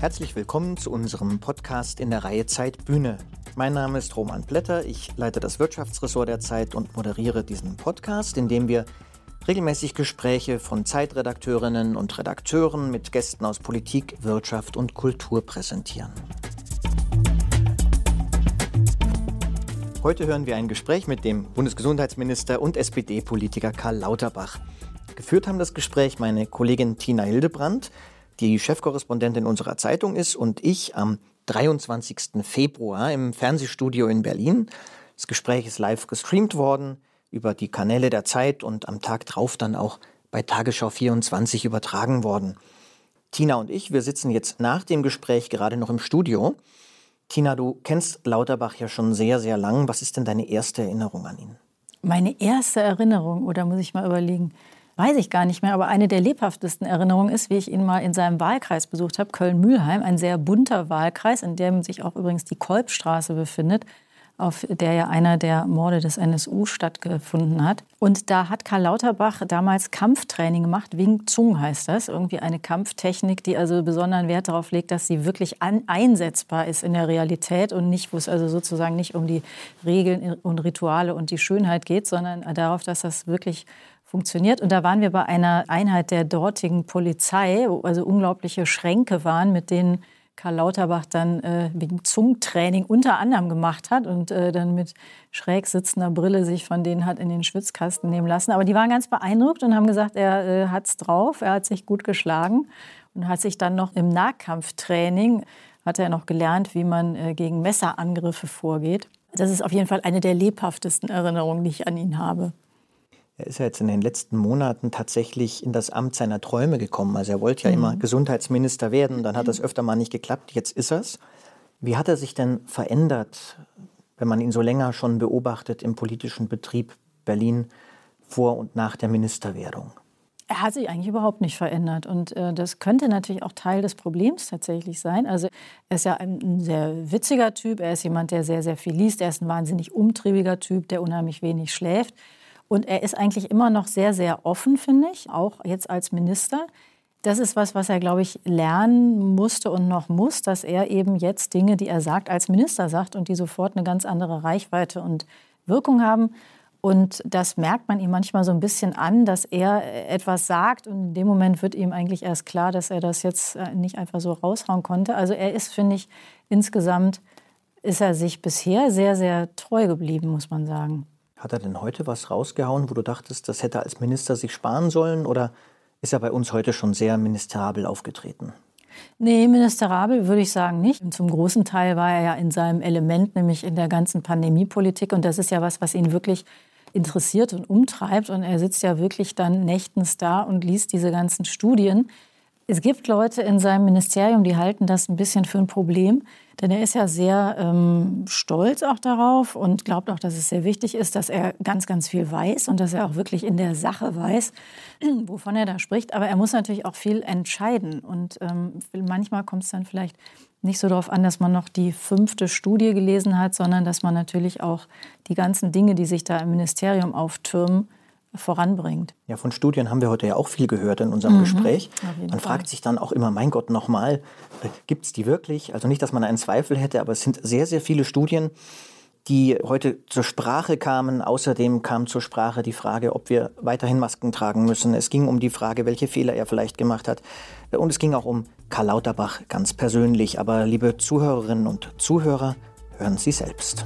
Herzlich willkommen zu unserem Podcast in der Reihe Zeit Bühne. Mein Name ist Roman Blätter, ich leite das Wirtschaftsressort der Zeit und moderiere diesen Podcast, in dem wir regelmäßig Gespräche von Zeitredakteurinnen und Redakteuren mit Gästen aus Politik, Wirtschaft und Kultur präsentieren. Heute hören wir ein Gespräch mit dem Bundesgesundheitsminister und SPD-Politiker Karl Lauterbach. Geführt haben das Gespräch meine Kollegin Tina Hildebrand, die Chefkorrespondentin unserer Zeitung ist, und ich am 23. Februar im Fernsehstudio in Berlin. Das Gespräch ist live gestreamt worden über die Kanäle der Zeit und am Tag drauf dann auch bei Tagesschau 24 übertragen worden. Tina und ich, wir sitzen jetzt nach dem Gespräch gerade noch im Studio. Tina, du kennst Lauterbach ja schon sehr, sehr lang. Was ist denn deine erste Erinnerung an ihn? Meine erste Erinnerung, oder muss ich mal überlegen, weiß ich gar nicht mehr, aber eine der lebhaftesten Erinnerungen ist, wie ich ihn mal in seinem Wahlkreis besucht habe, Köln-Mühlheim, ein sehr bunter Wahlkreis, in dem sich auch übrigens die Kolbstraße befindet auf der ja einer der Morde des NSU stattgefunden hat. Und da hat Karl Lauterbach damals Kampftraining gemacht, Wing Zung heißt das, irgendwie eine Kampftechnik, die also besonderen Wert darauf legt, dass sie wirklich an, einsetzbar ist in der Realität und nicht, wo es also sozusagen nicht um die Regeln und Rituale und die Schönheit geht, sondern darauf, dass das wirklich funktioniert. Und da waren wir bei einer Einheit der dortigen Polizei, wo also unglaubliche Schränke waren, mit denen Karl Lauterbach dann äh, wegen Zungentraining unter anderem gemacht hat und äh, dann mit schräg sitzender Brille sich von denen hat in den Schwitzkasten nehmen lassen. Aber die waren ganz beeindruckt und haben gesagt, er äh, hat's drauf, er hat sich gut geschlagen und hat sich dann noch im Nahkampftraining hat er noch gelernt, wie man äh, gegen Messerangriffe vorgeht. Das ist auf jeden Fall eine der lebhaftesten Erinnerungen, die ich an ihn habe. Er ist ja jetzt in den letzten Monaten tatsächlich in das Amt seiner Träume gekommen. Also er wollte ja mhm. immer Gesundheitsminister werden, dann hat das öfter mal nicht geklappt, jetzt ist es. Wie hat er sich denn verändert, wenn man ihn so länger schon beobachtet im politischen Betrieb Berlin vor und nach der Ministerwerdung? Er hat sich eigentlich überhaupt nicht verändert. Und äh, das könnte natürlich auch Teil des Problems tatsächlich sein. Also er ist ja ein, ein, sehr witziger Typ. Er ist jemand, der sehr, sehr viel liest. Er ist ein wahnsinnig umtriebiger Typ, der unheimlich wenig schläft. Und er ist eigentlich immer noch sehr, sehr offen, finde ich, auch jetzt als Minister. Das ist was, was er, glaube ich, lernen musste und noch muss, dass er eben jetzt Dinge, die er sagt, als Minister sagt und die sofort eine ganz andere Reichweite und Wirkung haben. Und das merkt man ihm manchmal so ein bisschen an, dass er etwas sagt und in dem Moment wird ihm eigentlich erst klar, dass er das jetzt äh, nicht einfach so raushauen konnte. Also er ist, finde ich, insgesamt ist er sich bisher sehr, sehr treu geblieben, muss man sagen. Hat er denn heute was rausgehauen, wo du dachtest, das hätte er als Minister sich sparen sollen? Oder ist er bei uns heute schon sehr ministerabel aufgetreten? Nee, ministerabel würde ich sagen nicht. Zum großen Teil war er ja in seinem Element, nämlich in der ganzen Pandemiepolitik. Und das ist ja was, was ihn wirklich interessiert und umtreibt. Und er sitzt ja wirklich dann nächtens da und liest diese ganzen Studien. Es gibt Leute in seinem Ministerium, die halten das ein bisschen für ein Problem, denn er ist ja sehr ähm, stolz auch darauf und glaubt auch, dass es sehr wichtig ist, dass er ganz, ganz viel weiß und dass er auch wirklich in der Sache weiß, wovon er da spricht. Aber er muss natürlich auch viel entscheiden und ähm, manchmal kommt es dann vielleicht nicht so darauf an, dass man noch die fünfte Studie gelesen hat, sondern dass man natürlich auch die ganzen Dinge, die sich da im Ministerium auftürmen, voranbringt. Ja, von Studien haben wir heute ja auch viel gehört in unserem mhm, Gespräch. Man Fall. fragt sich dann auch immer, mein Gott, nochmal, äh, gibt es die wirklich? Also nicht, dass man einen Zweifel hätte, aber es sind sehr, sehr viele Studien, die heute zur Sprache kamen. Außerdem kam zur Sprache die Frage, ob wir weiterhin Masken tragen müssen. Es ging um die Frage, welche Fehler er vielleicht gemacht hat. Und es ging auch um Karl Lauterbach ganz persönlich. Aber liebe Zuhörerinnen und Zuhörer, hören Sie selbst.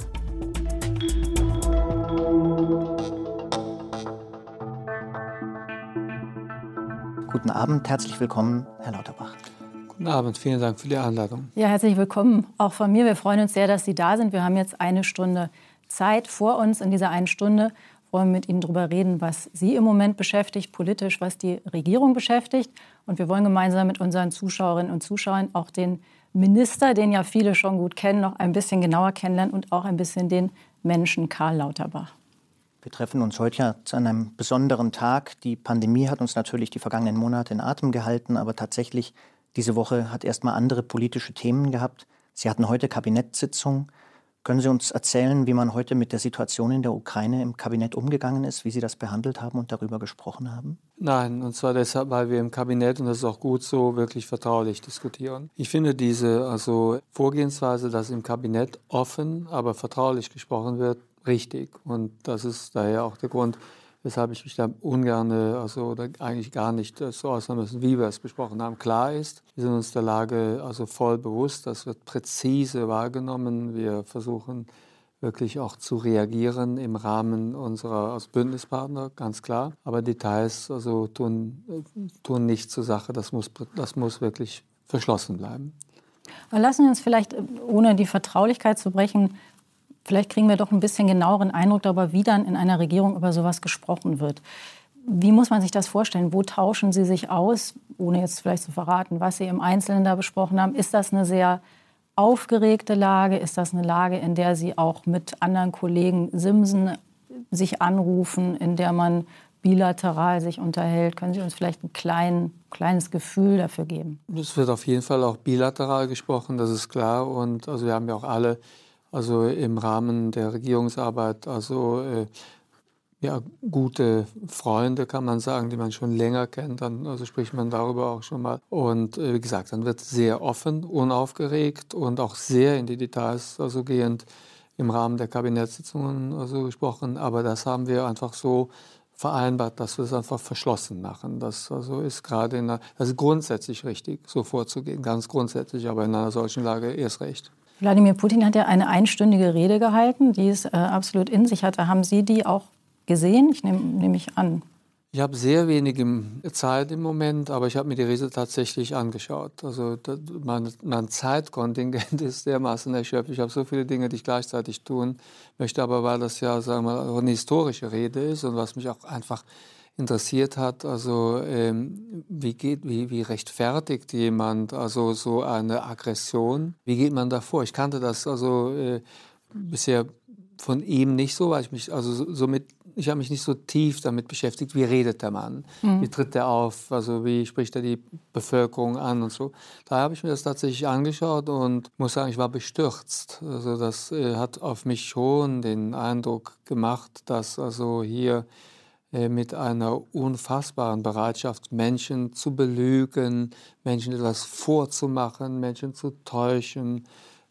Guten Abend, herzlich willkommen, Herr Lauterbach. Guten Abend, vielen Dank für die Einladung. Ja, herzlich willkommen auch von mir. Wir freuen uns sehr, dass Sie da sind. Wir haben jetzt eine Stunde Zeit vor uns. In dieser einen Stunde wollen wir mit Ihnen darüber reden, was Sie im Moment beschäftigt, politisch, was die Regierung beschäftigt. Und wir wollen gemeinsam mit unseren Zuschauerinnen und Zuschauern auch den Minister, den ja viele schon gut kennen, noch ein bisschen genauer kennenlernen und auch ein bisschen den Menschen Karl Lauterbach. Wir treffen uns heute ja zu einem besonderen Tag. Die Pandemie hat uns natürlich die vergangenen Monate in Atem gehalten, aber tatsächlich diese Woche hat erst mal andere politische Themen gehabt. Sie hatten heute Kabinettssitzung. Können Sie uns erzählen, wie man heute mit der Situation in der Ukraine im Kabinett umgegangen ist, wie Sie das behandelt haben und darüber gesprochen haben? Nein, und zwar deshalb, weil wir im Kabinett, und das ist auch gut so, wirklich vertraulich diskutieren. Ich finde diese also Vorgehensweise, dass im Kabinett offen, aber vertraulich gesprochen wird, richtig. Und das ist daher auch der Grund, weshalb ich mich da ungern, also oder eigentlich gar nicht so äußern müssen, wie wir es besprochen haben. Klar ist, wir sind uns der Lage also voll bewusst, das wird präzise wahrgenommen. Wir versuchen wirklich auch zu reagieren im Rahmen unserer als Bündnispartner, ganz klar. Aber Details also tun, tun nicht zur Sache. Das muss, das muss wirklich verschlossen bleiben. lassen wir uns vielleicht, ohne die Vertraulichkeit zu brechen, Vielleicht kriegen wir doch ein bisschen genaueren Eindruck darüber, wie dann in einer Regierung über sowas gesprochen wird. Wie muss man sich das vorstellen? Wo tauschen Sie sich aus, ohne jetzt vielleicht zu verraten, was Sie im Einzelnen da besprochen haben? Ist das eine sehr aufgeregte Lage? Ist das eine Lage, in der Sie auch mit anderen Kollegen Simsen sich anrufen, in der man bilateral sich unterhält? Können Sie uns vielleicht ein klein, kleines Gefühl dafür geben? Es wird auf jeden Fall auch bilateral gesprochen, das ist klar. Und also wir haben ja auch alle also im Rahmen der Regierungsarbeit, also äh, ja, gute Freunde, kann man sagen, die man schon länger kennt, dann also spricht man darüber auch schon mal. Und äh, wie gesagt, dann wird sehr offen, unaufgeregt und auch sehr in die Details also gehend im Rahmen der Kabinettssitzungen also gesprochen. Aber das haben wir einfach so vereinbart, dass wir es einfach verschlossen machen. Das also ist gerade in einer, das ist grundsätzlich richtig, so vorzugehen, ganz grundsätzlich, aber in einer solchen Lage erst recht. Wladimir Putin hat ja eine einstündige Rede gehalten, die es äh, absolut in sich hatte. Haben Sie die auch gesehen? Ich nehme nehm mich an. Ich habe sehr wenig Zeit im Moment, aber ich habe mir die Rede tatsächlich angeschaut. Also mein, mein, Zeitkontingent ist dermaßen erschöpft. Ich habe so viele Dinge, die ich gleichzeitig tun möchte, aber weil das ja sagen wir eine historische Rede ist und was mich auch einfach interessiert hat, also ähm, wie, geht, wie, wie rechtfertigt jemand also so eine Aggression? Wie geht man davor? Ich kannte das also äh, bisher von ihm nicht so, weil ich mich also somit ich habe mich nicht so tief damit beschäftigt, wie redet der Mann, mhm. wie tritt er auf, also wie spricht er die Bevölkerung an und so. Da habe ich mir das tatsächlich angeschaut und muss sagen, ich war bestürzt. Also das äh, hat auf mich schon den Eindruck gemacht, dass also hier mit einer unfassbaren Bereitschaft, Menschen zu belügen, Menschen etwas vorzumachen, Menschen zu täuschen,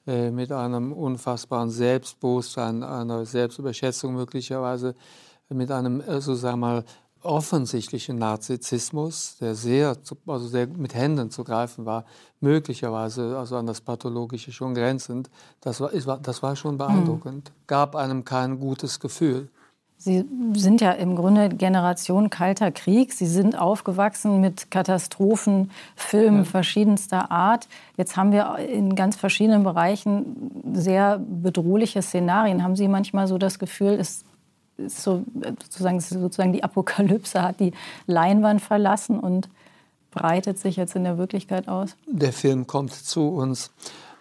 äh, mit einem unfassbaren Selbstbewusstsein, einer Selbstüberschätzung möglicherweise, mit einem, äh, so sagen wir mal, offensichtlichen Narzissmus, der sehr, also sehr mit Händen zu greifen war, möglicherweise also an das Pathologische schon grenzend, das war, das war schon beeindruckend, mhm. gab einem kein gutes Gefühl. Sie sind ja im Grunde Generation Kalter Krieg. Sie sind aufgewachsen mit Katastrophenfilmen ja. verschiedenster Art. Jetzt haben wir in ganz verschiedenen Bereichen sehr bedrohliche Szenarien. Haben Sie manchmal so das Gefühl, es ist so, sozusagen, sozusagen die Apokalypse hat die Leinwand verlassen und breitet sich jetzt in der Wirklichkeit aus? Der Film kommt zu uns.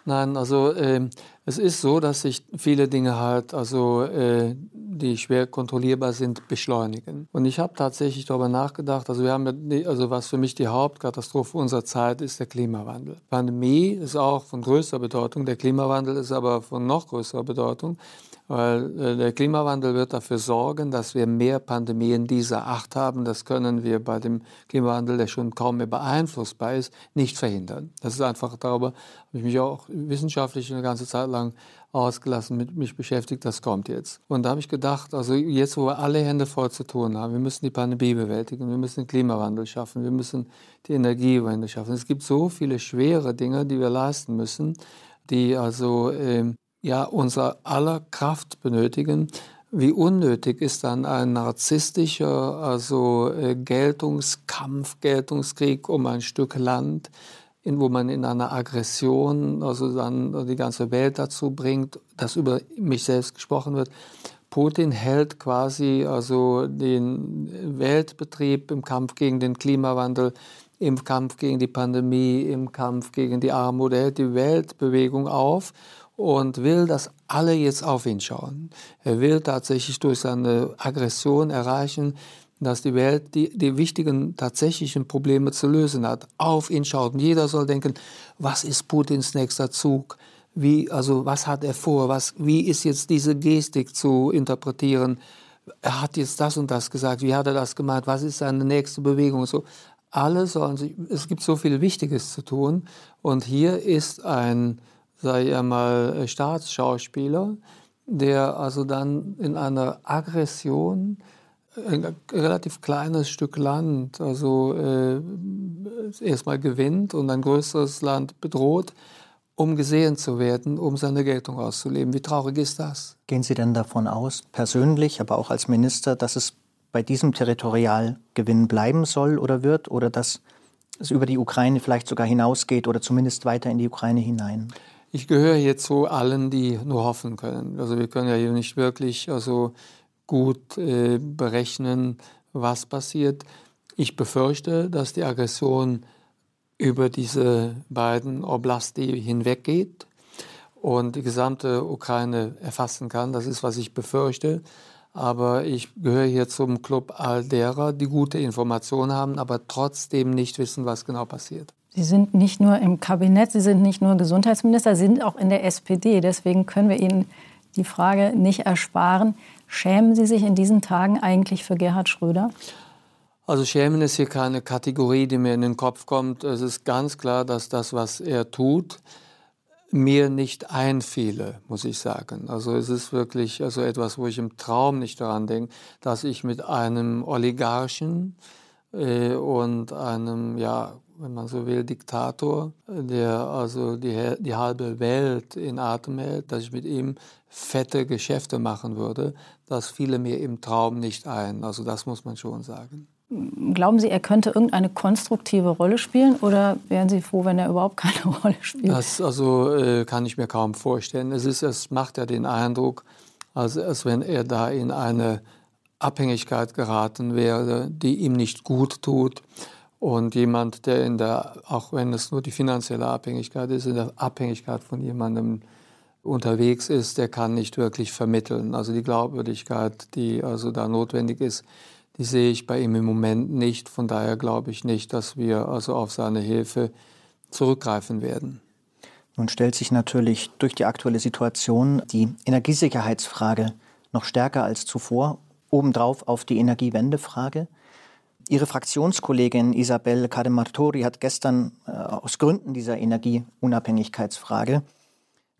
Nein, also äh, es ist so, dass sich viele Dinge halt, also äh, die schwer kontrollierbar sind, beschleunigen. Und ich habe tatsächlich darüber nachgedacht, also wir haben also was für mich die Hauptkatastrophe unserer Zeit ist der Klimawandel. Pandemie ist auch von größter Bedeutung, der Klimawandel ist aber von noch größerer Bedeutung weil äh, der Klimawandel wird dafür sorgen, dass wir mehr Pandemien dieser Art haben. Das können wir bei dem Klimawandel, der schon kaum mehr beeinflussbar ist, nicht verhindern. Das ist einfach darüber, habe ich mich auch wissenschaftlich eine ganze Zeit lang ausgelassen, mit mich beschäftigt, das kommt jetzt. Und da habe ich gedacht, also jetzt, wo wir alle Hände voll zu tun haben, wir müssen die Pandemie bewältigen, wir müssen den Klimawandel schaffen, wir müssen die Energiewende schaffen. Es gibt so viele schwere Dinge, die wir leisten müssen, die also äh, ja unser aller Kraft benötigen. Wie unnötig ist dann ein narzisstischer also äh, Geltungskampf, Geltungskrieg um ein Stück Land, in, wo man in einer Aggression also dann die ganze Welt dazu bringt, dass über mich selbst gesprochen wird. Putin hält quasi also den Weltbetrieb im Kampf gegen den Klimawandel, im Kampf gegen die Pandemie, im Kampf gegen die Armut. Er hält die Weltbewegung auf und will, dass alle jetzt auf ihn schauen. Er will tatsächlich durch seine Aggression erreichen, dass die Welt die, die wichtigen tatsächlichen Probleme zu lösen hat. Auf ihn schaut. Und jeder soll denken, was ist Putins nächster Zug? wie, also was hat er vor, was, wie ist jetzt diese Gestik zu interpretieren, er hat jetzt das und das gesagt, wie hat er das gemacht, was ist seine nächste Bewegung so. Alle sollen sich, es gibt so viel Wichtiges zu tun und hier ist ein, sei er mal, Staatsschauspieler, der also dann in einer Aggression ein relativ kleines Stück Land, also äh, erstmal gewinnt und ein größeres Land bedroht, um gesehen zu werden, um seine Geltung auszuleben. Wie traurig ist das? Gehen Sie denn davon aus, persönlich, aber auch als Minister, dass es bei diesem Territorialgewinn bleiben soll oder wird oder dass es über die Ukraine vielleicht sogar hinausgeht oder zumindest weiter in die Ukraine hinein? Ich gehöre hier zu allen, die nur hoffen können. Also wir können ja hier nicht wirklich also gut äh, berechnen, was passiert. Ich befürchte, dass die Aggression über diese beiden Oblasti hinweggeht und die gesamte Ukraine erfassen kann. Das ist, was ich befürchte. Aber ich gehöre hier zum Club all derer, die gute Informationen haben, aber trotzdem nicht wissen, was genau passiert. Sie sind nicht nur im Kabinett, Sie sind nicht nur Gesundheitsminister, Sie sind auch in der SPD. Deswegen können wir Ihnen die Frage nicht ersparen. Schämen Sie sich in diesen Tagen eigentlich für Gerhard Schröder? Also schämen ist hier keine Kategorie, die mir in den Kopf kommt. Es ist ganz klar, dass das, was er tut, mir nicht einfiele, muss ich sagen. Also es ist wirklich also etwas, wo ich im Traum nicht daran denke, dass ich mit einem Oligarchen und einem, ja, wenn man so will, Diktator, der also die, die halbe Welt in Atem hält, dass ich mit ihm fette Geschäfte machen würde, das fiele mir im Traum nicht ein. Also das muss man schon sagen. Glauben Sie, er könnte irgendeine konstruktive Rolle spielen oder wären Sie froh, wenn er überhaupt keine Rolle spielt? Das also, äh, kann ich mir kaum vorstellen. Es, ist, es macht ja den Eindruck, als, als wenn er da in eine Abhängigkeit geraten wäre, die ihm nicht gut tut. Und jemand, der in der, auch wenn es nur die finanzielle Abhängigkeit ist, in der Abhängigkeit von jemandem unterwegs ist, der kann nicht wirklich vermitteln. Also die Glaubwürdigkeit, die also da notwendig ist, die sehe ich bei ihm im Moment nicht. Von daher glaube ich nicht, dass wir also auf seine Hilfe zurückgreifen werden. Nun stellt sich natürlich durch die aktuelle Situation die Energiesicherheitsfrage noch stärker als zuvor, obendrauf auf die Energiewendefrage. Ihre Fraktionskollegin Isabel Cademartori hat gestern äh, aus Gründen dieser Energieunabhängigkeitsfrage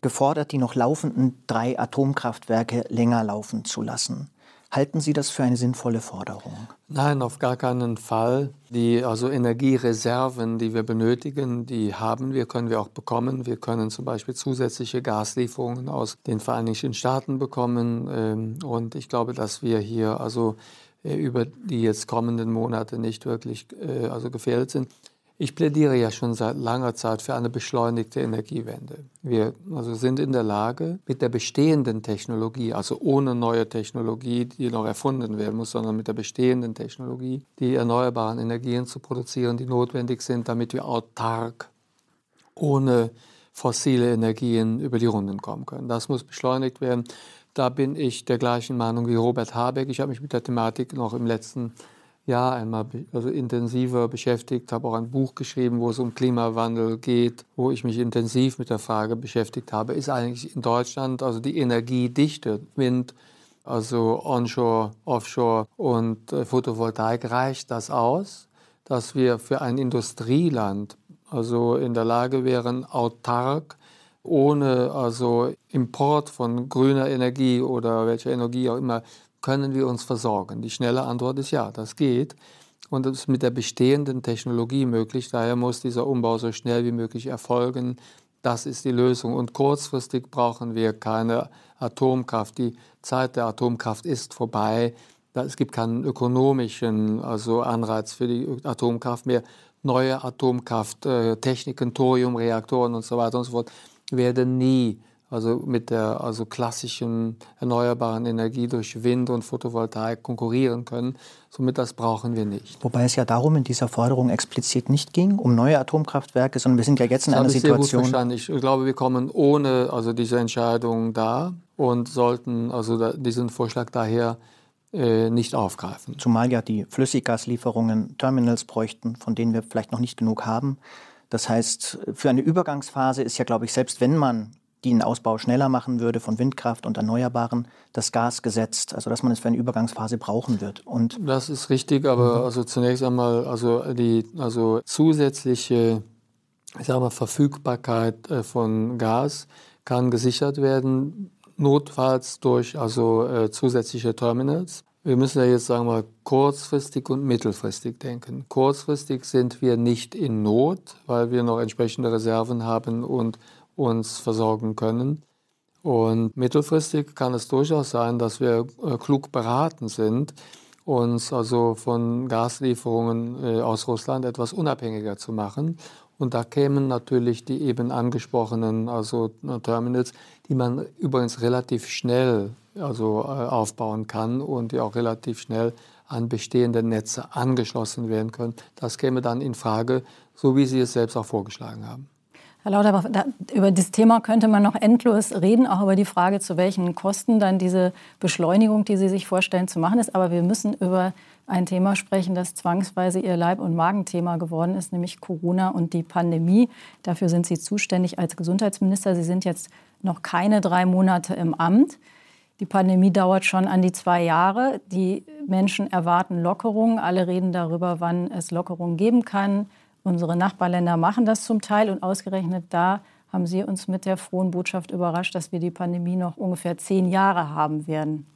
gefordert, die noch laufenden drei Atomkraftwerke länger laufen zu lassen. Halten Sie das für eine sinnvolle Forderung? Nein, auf gar keinen Fall. Die also Energiereserven, die wir benötigen, die haben wir, können wir auch bekommen. Wir können zum Beispiel zusätzliche Gaslieferungen aus den Vereinigten Staaten bekommen. Ähm, und ich glaube, dass wir hier also äh, über die jetzt kommenden Monate nicht wirklich äh, also gefährdet sind. Ich plädiere ja schon seit langer Zeit für eine beschleunigte Energiewende. Wir also sind in der Lage, mit der bestehenden Technologie, also ohne neue Technologie, die noch erfunden werden muss, sondern mit der bestehenden Technologie, die erneuerbaren Energien zu produzieren, die notwendig sind, damit wir autark ohne fossile Energien über die Runden kommen können. Das muss beschleunigt werden. Da bin ich der gleichen Meinung wie Robert Habeck. Ich habe mich mit der Thematik noch im letzten Jahr einmal also intensiver beschäftigt, habe auch ein Buch geschrieben, wo es um Klimawandel geht, wo ich mich intensiv mit der Frage beschäftigt habe, ist eigentlich in Deutschland also die Energiedichte, Wind, also Onshore, Offshore und äh, Photovoltaik, reicht das aus, dass wir für ein Industrieland also in der Lage wären, autark ohne also Import von grüner Energie oder welcher Energie auch immer können wir uns versorgen? Die schnelle Antwort ist ja, das geht. Und das ist mit der bestehenden Technologie möglich. Daher muss dieser Umbau so schnell wie möglich erfolgen. Das ist die Lösung. Und kurzfristig brauchen wir keine Atomkraft. Die Zeit der Atomkraft ist vorbei. Es gibt keinen ökonomischen also Anreiz für die Atomkraft mehr. Neue Atomkrafttechniken, Thoriumreaktoren und so weiter und so fort werden nie also mit der also klassischen erneuerbaren Energie durch Wind und Photovoltaik konkurrieren können. Somit das brauchen wir nicht. Wobei es ja darum in dieser Forderung explizit nicht ging, um neue Atomkraftwerke, sondern wir sind ja jetzt in das einer Situation. Sehr gut Ich glaube, wir kommen ohne also diese Entscheidung da und sollten also diesen Vorschlag daher äh, nicht aufgreifen. Zumal ja die Flüssiggaslieferungen Terminals bräuchten, von denen wir vielleicht noch nicht genug haben. Das heißt, für eine Übergangsphase ist ja, glaube ich, selbst wenn man die einen Ausbau schneller machen würde von Windkraft und Erneuerbaren, das Gas gesetzt, also dass man es für eine Übergangsphase brauchen wird. Und das ist richtig, aber mhm. also zunächst einmal also die also zusätzliche ich sag mal, Verfügbarkeit äh, von Gas kann gesichert werden, notfalls durch also äh, zusätzliche Terminals. Wir müssen ja jetzt sagen wir kurzfristig und mittelfristig denken. Kurzfristig sind wir nicht in Not, weil wir noch entsprechende Reserven haben und uns versorgen können. Und mittelfristig kann es durchaus sein, dass wir äh, klug beraten sind, uns also von Gaslieferungen äh, aus Russland etwas unabhängiger zu machen. Und da kämen natürlich die eben angesprochenen also äh, Terminals, die man übrigens relativ schnell also aufbauen kann und die auch relativ schnell an bestehende Netze angeschlossen werden können. Das käme dann in Frage, so wie Sie es selbst auch vorgeschlagen haben. Herr Lauterbach, da, über das Thema könnte man noch endlos reden, auch über die Frage, zu welchen Kosten dann diese Beschleunigung, die Sie sich vorstellen, zu machen ist. Aber wir müssen über ein Thema sprechen, das zwangsweise Ihr Leib- und Magenthema geworden ist, nämlich Corona und die Pandemie. Dafür sind Sie zuständig als Gesundheitsminister. Sie sind jetzt noch keine drei Monate im Amt. Die Pandemie dauert schon an die zwei Jahre. Die Menschen erwarten Lockerungen. Alle reden darüber, wann es Lockerungen geben kann. Unsere Nachbarländer machen das zum Teil und ausgerechnet da haben Sie uns mit der frohen Botschaft überrascht, dass wir die Pandemie noch ungefähr zehn Jahre haben werden.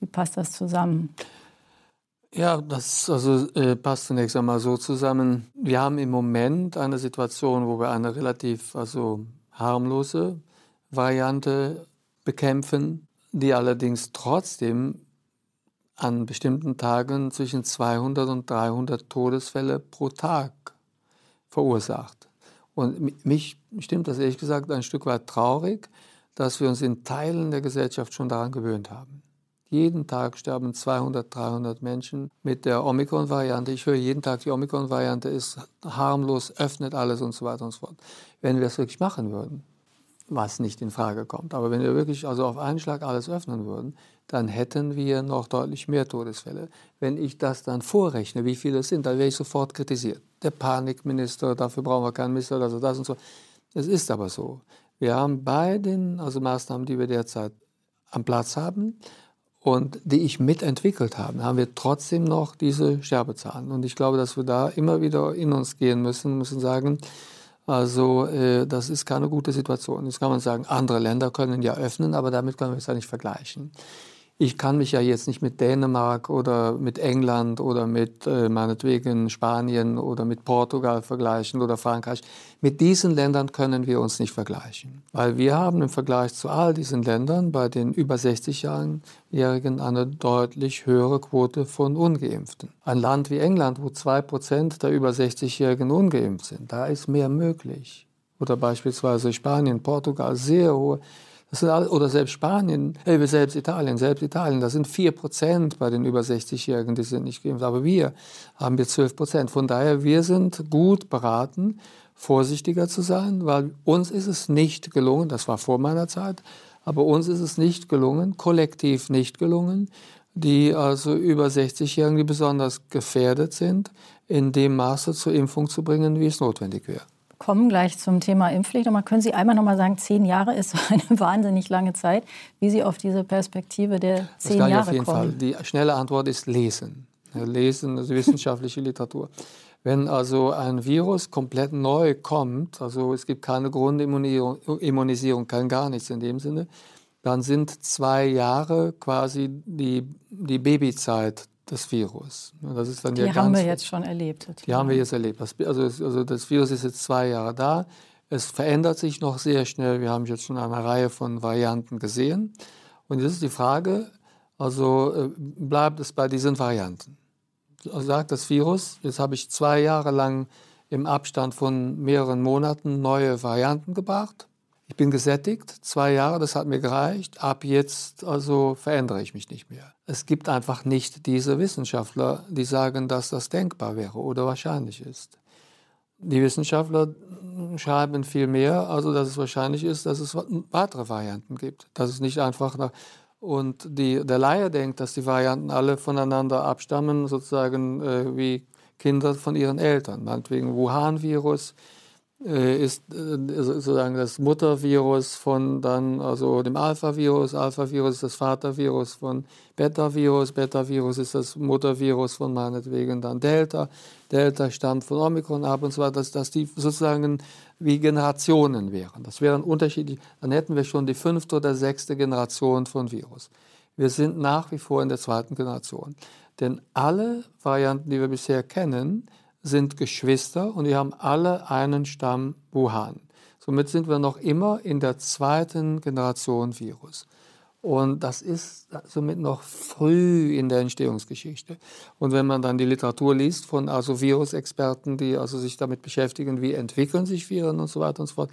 Wie passt das zusammen? Ja, das also, äh, passt zunächst einmal so zusammen. Wir haben im Moment eine Situation, wo wir eine relativ also, harmlose Variante bekämpfen, die allerdings trotzdem an bestimmten Tagen zwischen 200 und 300 Todesfälle pro Tag verursacht. Und mich stimmt das ehrlich gesagt ein Stück weit traurig, dass wir uns in Teilen der Gesellschaft schon daran gewöhnt haben. Jeden Tag sterben 200, 300 Menschen mit der Omikron-Variante. Ich höre jeden Tag, die Omikron-Variante ist harmlos, öffnet alles und so weiter und so fort. Wenn wir es wirklich machen würden, was nicht in Frage kommt. Aber wenn wir wirklich also auf einen Schlag alles öffnen würden, dann hätten wir noch deutlich mehr Todesfälle. Wenn ich das dann vorrechne, wie viele es sind, dann wäre ich sofort kritisiert. Der Panikminister, dafür brauchen wir keinen Minister, also das und so. Es ist aber so. Wir haben bei den also Maßnahmen, die wir derzeit am Platz haben und die ich mitentwickelt habe, haben wir trotzdem noch diese Sterbezahlen. Und ich glaube, dass wir da immer wieder in uns gehen müssen, müssen sagen, also äh, das ist keine gute Situation. Jetzt kann man sagen, andere Länder können ja öffnen, aber damit können wir es ja nicht vergleichen. Ich kann mich ja jetzt nicht mit Dänemark oder mit England oder mit äh, meinetwegen Spanien oder mit Portugal vergleichen oder Frankreich. Mit diesen Ländern können wir uns nicht vergleichen, weil wir haben im Vergleich zu all diesen Ländern bei den über 60-Jährigen eine deutlich höhere Quote von Ungeimpften. Ein Land wie England, wo zwei Prozent der über 60-Jährigen ungeimpft sind, da ist mehr möglich. Oder beispielsweise Spanien, Portugal, sehr hohe das sind alle, oder selbst Spanien, äh, selbst Italien, selbst Italien, das sind 4 Prozent bei den über 60-Jährigen, die sind nicht geimpft. Aber wir haben jetzt 12 Prozent. Von daher, wir sind gut beraten, vorsichtiger zu sein, weil uns ist es nicht gelungen, das war vor meiner Zeit, aber uns ist es nicht gelungen, kollektiv nicht gelungen, die also über 60-Jährigen, die besonders gefährdet sind, in dem Maße zur Impfung zu bringen, wie es notwendig wäre kommen gleich zum Thema Impfpflicht. Aber können Sie einmal noch mal sagen, zehn Jahre ist eine wahnsinnig lange Zeit, wie Sie auf diese Perspektive der zehn Jahre auf jeden kommen? Fall. Die schnelle Antwort ist Lesen. Lesen, also wissenschaftliche Literatur. Wenn also ein Virus komplett neu kommt, also es gibt keine Grundimmunisierung, kein gar nichts in dem Sinne, dann sind zwei Jahre quasi die, die Babyzeit des Virus. Das ist dann die ja haben wir jetzt schon erlebt. Die haben wir jetzt erlebt. Das, also, also das Virus ist jetzt zwei Jahre da. Es verändert sich noch sehr schnell. Wir haben jetzt schon eine Reihe von Varianten gesehen. Und jetzt ist die Frage, also äh, bleibt es bei diesen Varianten? Also sagt das Virus, jetzt habe ich zwei Jahre lang im Abstand von mehreren Monaten neue Varianten gebracht. Ich bin gesättigt, zwei Jahre, das hat mir gereicht. Ab jetzt also verändere ich mich nicht mehr. Es gibt einfach nicht diese Wissenschaftler, die sagen, dass das denkbar wäre oder wahrscheinlich ist. Die Wissenschaftler schreiben viel mehr, also dass es wahrscheinlich ist, dass es weitere Varianten gibt. Dass es nicht einfach nach und die, der Laie denkt, dass die Varianten alle voneinander abstammen, sozusagen äh, wie Kinder von ihren Eltern. Meinetwegen Wuhan-Virus, ist äh, sozusagen das Muttervirus von dann also dem Alpha-Virus. Alpha-Virus ist das Vatervirus von Beta-Virus. Beta-Virus ist das Muttervirus von meinetwegen dann Delta. Delta stammt von Omikron ab und so weiter, dass, dass die sozusagen wie Generationen wären. Das wären unterschiedlich. Dann hätten wir schon die fünfte oder sechste Generation von Virus. Wir sind nach wie vor in der zweiten Generation. Denn alle Varianten, die wir bisher kennen, sind Geschwister und die haben alle einen Stamm Wuhan. Somit sind wir noch immer in der zweiten Generation Virus. Und das ist somit noch früh in der Entstehungsgeschichte. Und wenn man dann die Literatur liest von also Virusexperten, die also sich damit beschäftigen, wie entwickeln sich Viren und so weiter und so fort,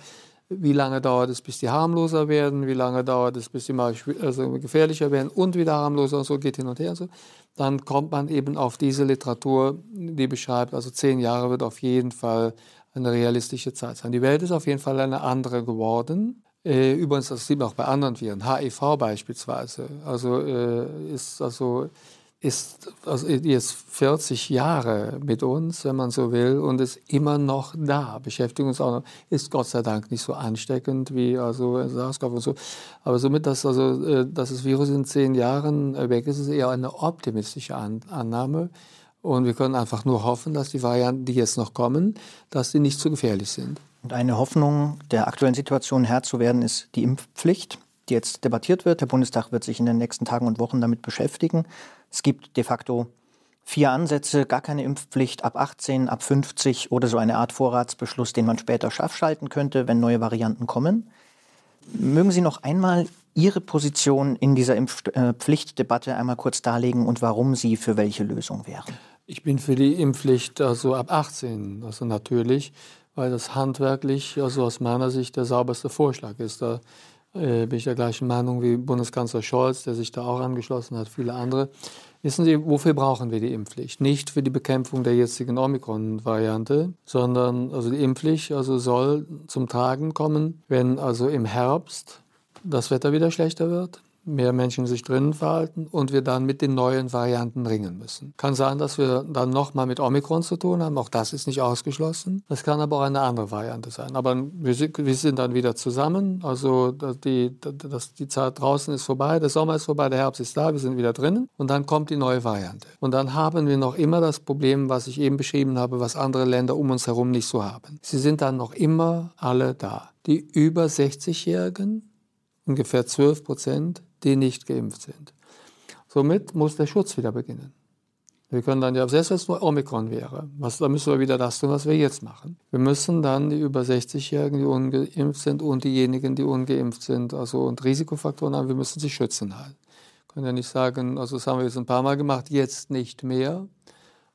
wie lange dauert es, bis die harmloser werden, wie lange dauert es, bis sie mal also gefährlicher werden und wieder harmloser und so geht hin und her und so, dann kommt man eben auf diese Literatur, die beschreibt, also zehn Jahre wird auf jeden Fall eine realistische Zeit sein. Die Welt ist auf jeden Fall eine andere geworden. Äh, übrigens, das sieht man auch bei anderen Viren, HIV beispielsweise. Also äh, ist also ist jetzt 40 Jahre mit uns, wenn man so will, und ist immer noch da, beschäftigt uns auch noch, ist Gott sei Dank nicht so ansteckend wie also SARS-CoV und so. Aber somit, dass, also, äh, dass das Virus in zehn Jahren weg ist, ist eher eine optimistische Annahme. Und wir können einfach nur hoffen, dass die Varianten, die jetzt noch kommen, dass die nicht zu gefährlich sind. Und eine Hoffnung, der aktuellen Situation Herr zu werden, ist die Impfpflicht die jetzt debattiert wird. Der Bundestag wird sich in den nächsten Tagen und Wochen damit beschäftigen. Es gibt de facto vier Ansätze, gar keine Impfpflicht ab 18, ab 50 oder so eine Art Vorratsbeschluss, den man später scharf schalten könnte, wenn neue Varianten kommen. Mögen Sie noch einmal Ihre Position in dieser Impfpflichtdebatte einmal kurz darlegen und warum Sie für welche Lösung wären? Ich bin für die Impfpflicht also ab 18, also natürlich, weil das handwerklich also aus meiner Sicht der sauberste Vorschlag ist. Da äh, bin ich der gleichen Meinung wie Bundeskanzler Scholz, der sich da auch angeschlossen hat, viele andere. Wissen Sie, wofür brauchen wir die Impfpflicht? Nicht für die Bekämpfung der jetzigen Omikron-Variante, sondern also die Impfpflicht also soll zum Tragen kommen, wenn also im Herbst das Wetter wieder schlechter wird, mehr Menschen sich drinnen verhalten und wir dann mit den neuen Varianten ringen müssen. Kann sein, dass wir dann nochmal mit Omikron zu tun haben, auch das ist nicht ausgeschlossen. Das kann aber auch eine andere Variante sein. Aber wir, sind dann wieder zusammen, also die, das, die Zeit draußen ist vorbei, der Sommer ist vorbei, der Herbst ist da, wir sind wieder drinnen und dann kommt die neue Variante. Und dann haben wir noch immer das Problem, was ich eben beschrieben habe, was andere Länder um uns herum nicht so haben. Sie sind dann noch immer alle da. Die über 60-Jährigen, ungefähr 12 Prozent, die nicht geimpft sind. Somit muss der Schutz wieder beginnen. Wir können dann ja, selbst wenn es nur Omikron wäre, was, dann müssen wir wieder das tun, was wir jetzt machen. Wir müssen dann die über 60-Jährigen, die ungeimpft sind und diejenigen, die ungeimpft sind, also und Risikofaktoren haben, wir müssen sie schützen halt. Wir können ja nicht sagen, also das haben wir jetzt ein paar Mal gemacht, jetzt nicht mehr,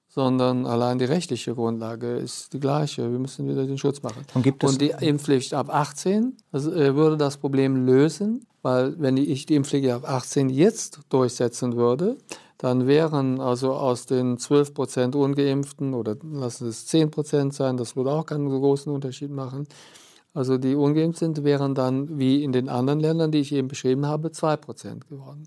sondern allein die rechtliche Grundlage ist die gleiche. Wir müssen wieder den Schutz machen. Und, und die Impfpflicht ab 18 also, äh, würde das Problem lösen, weil wenn ich die Impfpflicht ab 18 jetzt durchsetzen würde, dann wären also aus den 12 Prozent Ungeimpften oder lassen es 10 Prozent sein, das würde auch keinen großen Unterschied machen. Also die ungeimpft sind, wären dann wie in den anderen Ländern, die ich eben beschrieben habe, 2 Prozent geworden.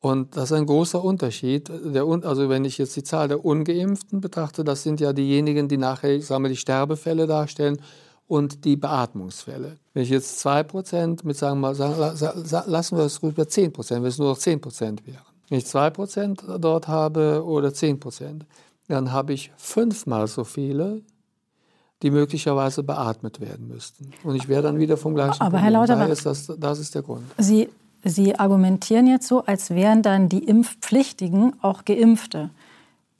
Und das ist ein großer Unterschied. Der, also wenn ich jetzt die Zahl der Ungeimpften betrachte, das sind ja diejenigen, die nachher, ich sage die Sterbefälle darstellen und die Beatmungsfälle. Wenn ich jetzt 2% mit, sagen wir mal, lassen wir es ruhig bei 10%, wenn es nur noch 10% wären. Wenn ich 2% dort habe oder 10%, dann habe ich fünfmal so viele, die möglicherweise beatmet werden müssten. Und ich wäre dann wieder vom gleichen Aber Problem. Herr Lauterbach, das, das ist der Grund. Sie Sie argumentieren jetzt so, als wären dann die Impfpflichtigen auch Geimpfte.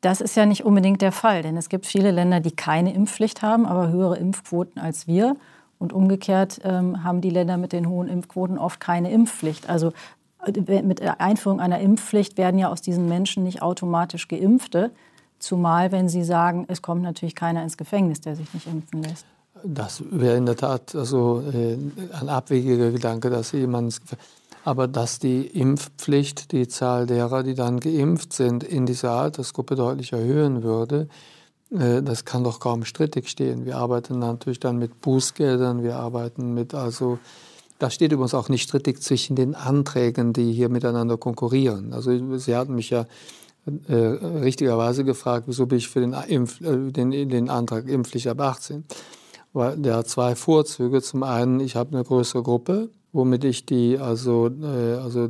Das ist ja nicht unbedingt der Fall, denn es gibt viele Länder, die keine Impfpflicht haben, aber höhere Impfquoten als wir. Und umgekehrt ähm, haben die Länder mit den hohen Impfquoten oft keine Impfpflicht. Also äh, mit der Einführung einer Impfpflicht werden ja aus diesen Menschen nicht automatisch Geimpfte, zumal wenn Sie sagen, es kommt natürlich keiner ins Gefängnis, der sich nicht impfen lässt. Das wäre in der Tat also, äh, ein abwegiger Gedanke, dass jemand ins Gefängnis aber dass die Impfpflicht die Zahl derer, die dann geimpft sind, in dieser Altersgruppe deutlich erhöhen würde, äh, das kann doch kaum strittig stehen. Wir arbeiten natürlich dann mit Bußgeldern, wir arbeiten mit also das steht übrigens auch nicht strittig zwischen den Anträgen, die hier miteinander konkurrieren. Also Sie hatten mich ja äh, richtigerweise gefragt, wieso bin ich für den, Impf, äh, den, den Antrag Impfpflicht ab 18? weil der hat zwei Vorzüge. Zum einen, ich habe eine größere Gruppe, womit ich die also, äh, also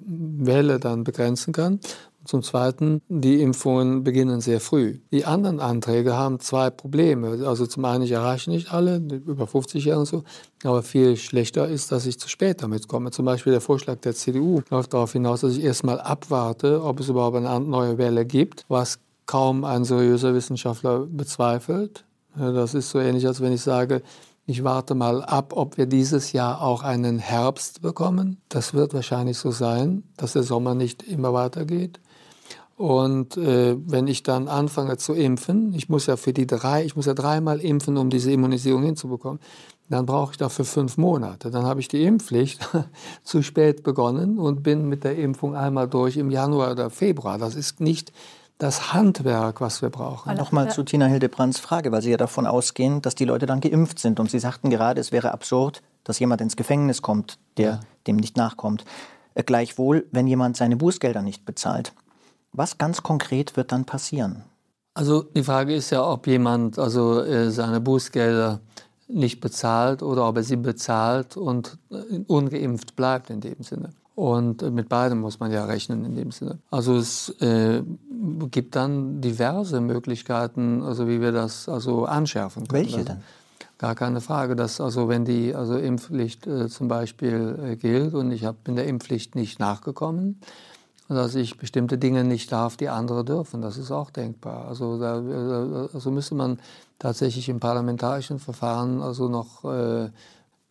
Welle dann begrenzen kann. Zum Zweiten, die Impfungen beginnen sehr früh. Die anderen Anträge haben zwei Probleme. Also zum einen, ich erreiche nicht alle, über 50 Jahre und so. Aber viel schlechter ist, dass ich zu spät damit komme. Zum Beispiel der Vorschlag der CDU läuft darauf hinaus, dass ich erstmal abwarte, ob es überhaupt eine neue Welle gibt, was kaum ein seriöser Wissenschaftler bezweifelt. Das ist so ähnlich, als wenn ich sage, ich warte mal ab, ob wir dieses Jahr auch einen Herbst bekommen. Das wird wahrscheinlich so sein, dass der Sommer nicht immer weitergeht. Und äh, wenn ich dann anfange zu impfen, ich muss ja für die drei, ich muss ja dreimal impfen, um diese Immunisierung hinzubekommen, dann brauche ich dafür fünf Monate. Dann habe ich die Impfpflicht zu spät begonnen und bin mit der Impfung einmal durch im Januar oder Februar. Das ist nicht das Handwerk, was wir brauchen. Nochmal zu Tina Hildebrands Frage, weil Sie ja davon ausgehen, dass die Leute dann geimpft sind. Und Sie sagten gerade, es wäre absurd, dass jemand ins Gefängnis kommt, der ja. dem nicht nachkommt. Äh, gleichwohl, wenn jemand seine Bußgelder nicht bezahlt, was ganz konkret wird dann passieren? Also die Frage ist ja, ob jemand also äh, seine Bußgelder nicht bezahlt oder ob er sie bezahlt und äh, ungeimpft bleibt in dem Sinne. Und äh, mit beidem muss man ja rechnen in dem Sinne. Also es äh, gibt dann diverse Möglichkeiten, also wie wir das also anschärfen können. Welche denn? Gar keine Frage, dass also wenn die also Impfpflicht äh, zum Beispiel äh, gilt und ich bin der Impfpflicht nicht nachgekommen, dass ich bestimmte Dinge nicht darf, die andere dürfen. Das ist auch denkbar. Also da also müsste man tatsächlich im parlamentarischen Verfahren also noch äh,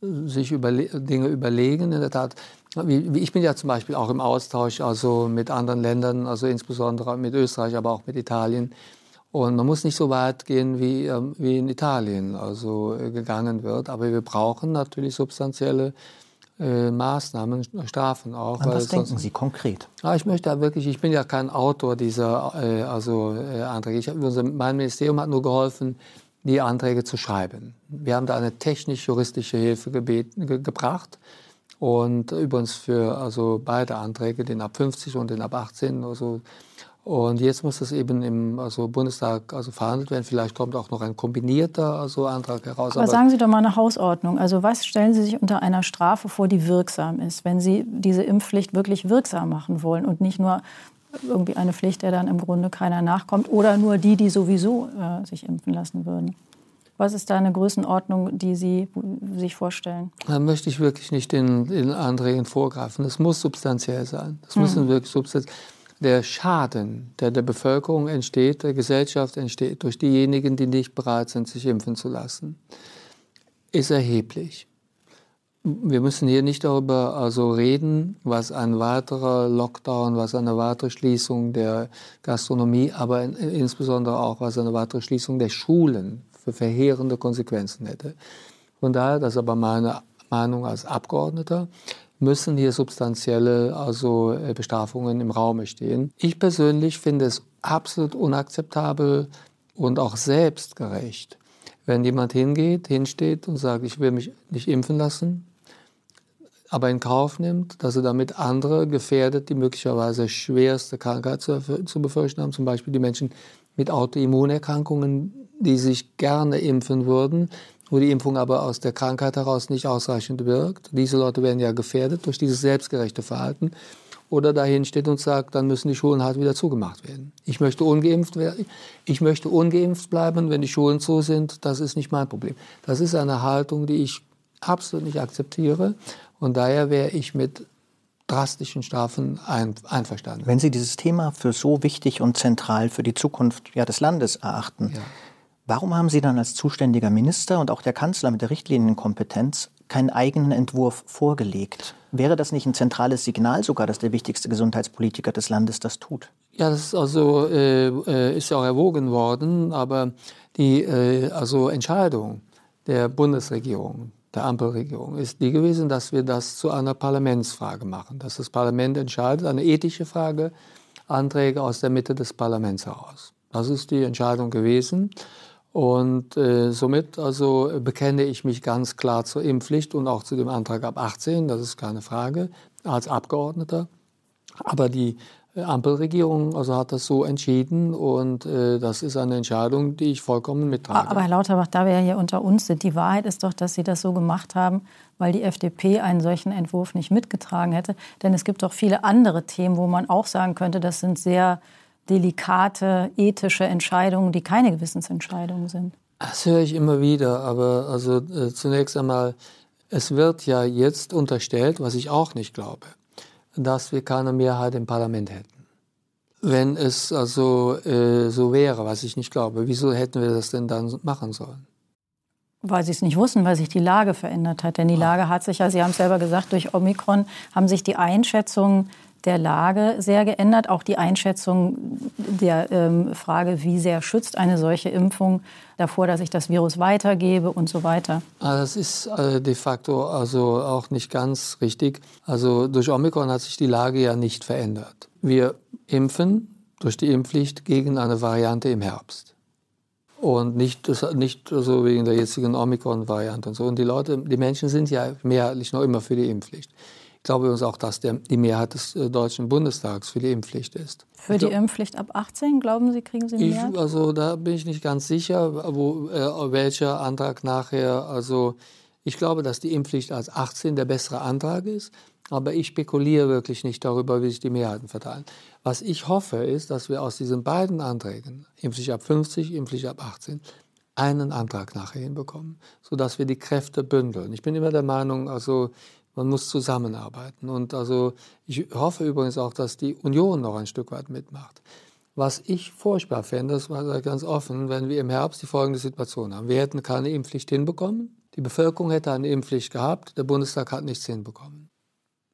sich überle Dinge überlegen. In der Tat, ich bin ja zum Beispiel auch im Austausch also mit anderen Ländern, also insbesondere mit Österreich, aber auch mit Italien. Und man muss nicht so weit gehen, wie, ähm, wie in Italien also äh, gegangen wird. Aber wir brauchen natürlich substanzielle äh, Maßnahmen, Strafen auch. An was denken Sie konkret? Ah, ich möchte da wirklich, ich bin ja kein Autor dieser äh, also, äh, Anträge. Ich, unser, mein Ministerium hat nur geholfen, die Anträge zu schreiben. Wir haben da eine technisch-juristische Hilfe gebeten, ge, gebracht. Und übrigens für also beide Anträge, den ab 50 und den ab 18, also und jetzt muss das eben im also Bundestag also verhandelt werden. Vielleicht kommt auch noch ein kombinierter also Antrag heraus. Aber, aber sagen Sie doch mal eine Hausordnung. Also was stellen Sie sich unter einer Strafe vor, die wirksam ist, wenn Sie diese Impfpflicht wirklich wirksam machen wollen und nicht nur irgendwie eine Pflicht, der dann im Grunde keiner nachkommt oder nur die, die sowieso äh, sich impfen lassen würden? Was ist da eine Größenordnung, die Sie sich vorstellen? Da möchte ich wirklich nicht den, den Anträgen vorgreifen. Das muss substanziell sein. Das hm. müssen wirklich substanziell der Schaden, der der Bevölkerung entsteht, der Gesellschaft entsteht, durch diejenigen, die nicht bereit sind, sich impfen zu lassen, ist erheblich. Wir müssen hier nicht darüber also reden, was ein weiterer Lockdown, was eine weitere Schließung der Gastronomie, aber insbesondere auch was eine weitere Schließung der Schulen für verheerende Konsequenzen hätte. Von daher, das ist aber meine Meinung als Abgeordneter, müssen hier substanzielle also äh, Bestrafungen im Raume stehen. Ich persönlich finde es absolut unakzeptabel und auch selbstgerecht, wenn jemand hingeht, hinsteht und sagt, ich will mich nicht impfen lassen, aber in Kauf nimmt, dass er damit andere gefährdet, die möglicherweise schwerste Krankheit zu, zu befürchten haben, zum Beispiel die Menschen mit Autoimmunerkrankungen, die sich gerne impfen würden, wo die Impfung aber aus der Krankheit heraus nicht ausreichend wirkt. Diese Leute werden ja gefährdet durch dieses selbstgerechte Verhalten. Oder dahin steht und sagt, dann müssen die Schulen halt wieder zugemacht werden. Ich möchte ungeimpft werden. Ich möchte ungeimpft bleiben, wenn die Schulen zu sind. Das ist nicht mein Problem. Das ist eine Haltung, die ich absolut nicht akzeptiere. Und daher wäre ich mit drastischen Strafen ein, einverstanden. Wenn Sie dieses Thema für so wichtig und zentral für die Zukunft ja, des Landes erachten, ja Warum haben Sie dann als zuständiger Minister und auch der Kanzler mit der Richtlinienkompetenz keinen eigenen Entwurf vorgelegt? Wäre das nicht ein zentrales Signal sogar, dass der wichtigste Gesundheitspolitiker des Landes das tut? Ja, das ist also äh, äh, ist ja auch erwogen worden, aber die äh, also Entscheidung der Bundesregierung, der Ampelregierung, ist die gewesen, dass wir das zu einer Parlamentsfrage machen, dass das Parlament entscheidet, eine ethische Frage, Anträge aus der Mitte des Parlaments heraus. Das ist die Entscheidung gewesen. Und äh, somit also bekenne ich mich ganz klar zur Impfpflicht und auch zu dem Antrag ab 18, das ist keine Frage, als Abgeordneter. Aber die Ampelregierung also hat das so entschieden und äh, das ist eine Entscheidung, die ich vollkommen mittrage. Aber Herr Lauterbach, da wir ja hier unter uns sind, die Wahrheit ist doch, dass Sie das so gemacht haben, weil die FDP einen solchen Entwurf nicht mitgetragen hätte. Denn es gibt doch viele andere Themen, wo man auch sagen könnte, das sind sehr delikate ethische Entscheidungen, die keine Gewissensentscheidungen sind. Das höre ich immer wieder, aber also äh, zunächst einmal, es wird ja jetzt unterstellt, was ich auch nicht glaube dass wir keine Mehrheit im Parlament hätten. Wenn es also äh, so wäre, was ich nicht glaube, wieso hätten wir das denn dann machen sollen? Weil sie es nicht wussten, weil sich die Lage verändert hat. Denn die Lage hat sich ja, Sie haben es selber gesagt, durch Omikron haben sich die Einschätzungen der Lage sehr geändert. Auch die Einschätzung der ähm, Frage, wie sehr schützt eine solche Impfung davor, dass ich das Virus weitergebe und so weiter. Ah, das ist äh, de facto also auch nicht ganz richtig. Also durch Omikron hat sich die Lage ja nicht verändert. Wir impfen durch die Impfpflicht gegen eine Variante im Herbst. Und nicht, nicht so wegen der jetzigen Omikron-Variante und so. Und die Leute, die Menschen sind ja mehrheitlich noch immer für die Impfpflicht glaube übrigens auch, dass der, die Mehrheit des äh, Deutschen Bundestags für die Impfpflicht ist. Für ich die glaub, Impfpflicht ab 18, glauben Sie, kriegen Sie mehr? Ich, also da bin ich nicht ganz sicher, wo, äh, welcher Antrag nachher. Also ich glaube, dass die Impfpflicht als 18 der bessere Antrag ist. Aber ich spekuliere wirklich nicht darüber, wie sich die Mehrheiten verteilen. Was ich hoffe, ist, dass wir aus diesen beiden Anträgen, Impfpflicht ab 50, Impfpflicht ab 18, einen Antrag nachher hinbekommen, sodass wir die Kräfte bündeln. Ich bin immer der Meinung, also man muss zusammenarbeiten. Und also ich hoffe übrigens auch, dass die Union noch ein Stück weit mitmacht. Was ich furchtbar fände, das war ganz offen, wenn wir im Herbst die folgende Situation haben. Wir hätten keine Impfpflicht hinbekommen, die Bevölkerung hätte eine Impfpflicht gehabt, der Bundestag hat nichts hinbekommen.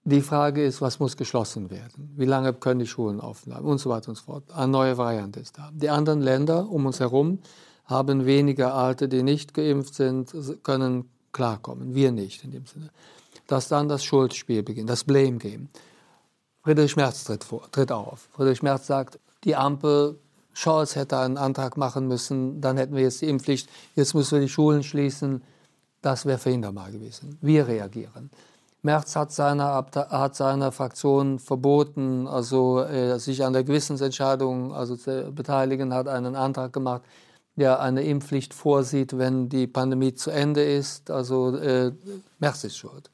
Die Frage ist, was muss geschlossen werden? Wie lange können die Schulen offen bleiben? Und so weiter und so fort. Eine neue Variante ist da. Die anderen Länder um uns herum haben weniger Alte, die nicht geimpft sind, können klarkommen. Wir nicht in dem Sinne dass dann das Schuldspiel beginnt, das Blame Game. Friedrich Merz tritt, vor, tritt auf. Friedrich Merz sagt, die Ampel, Scholz hätte einen Antrag machen müssen, dann hätten wir jetzt die Impfpflicht, jetzt müssen wir die Schulen schließen. Das wäre verhinderbar gewesen. Wir reagieren. Merz hat seiner, hat seiner Fraktion verboten, also äh, sich an der Gewissensentscheidung also zu beteiligen, hat einen Antrag gemacht, der eine Impfpflicht vorsieht, wenn die Pandemie zu Ende ist. Also äh, Merz ist schuld.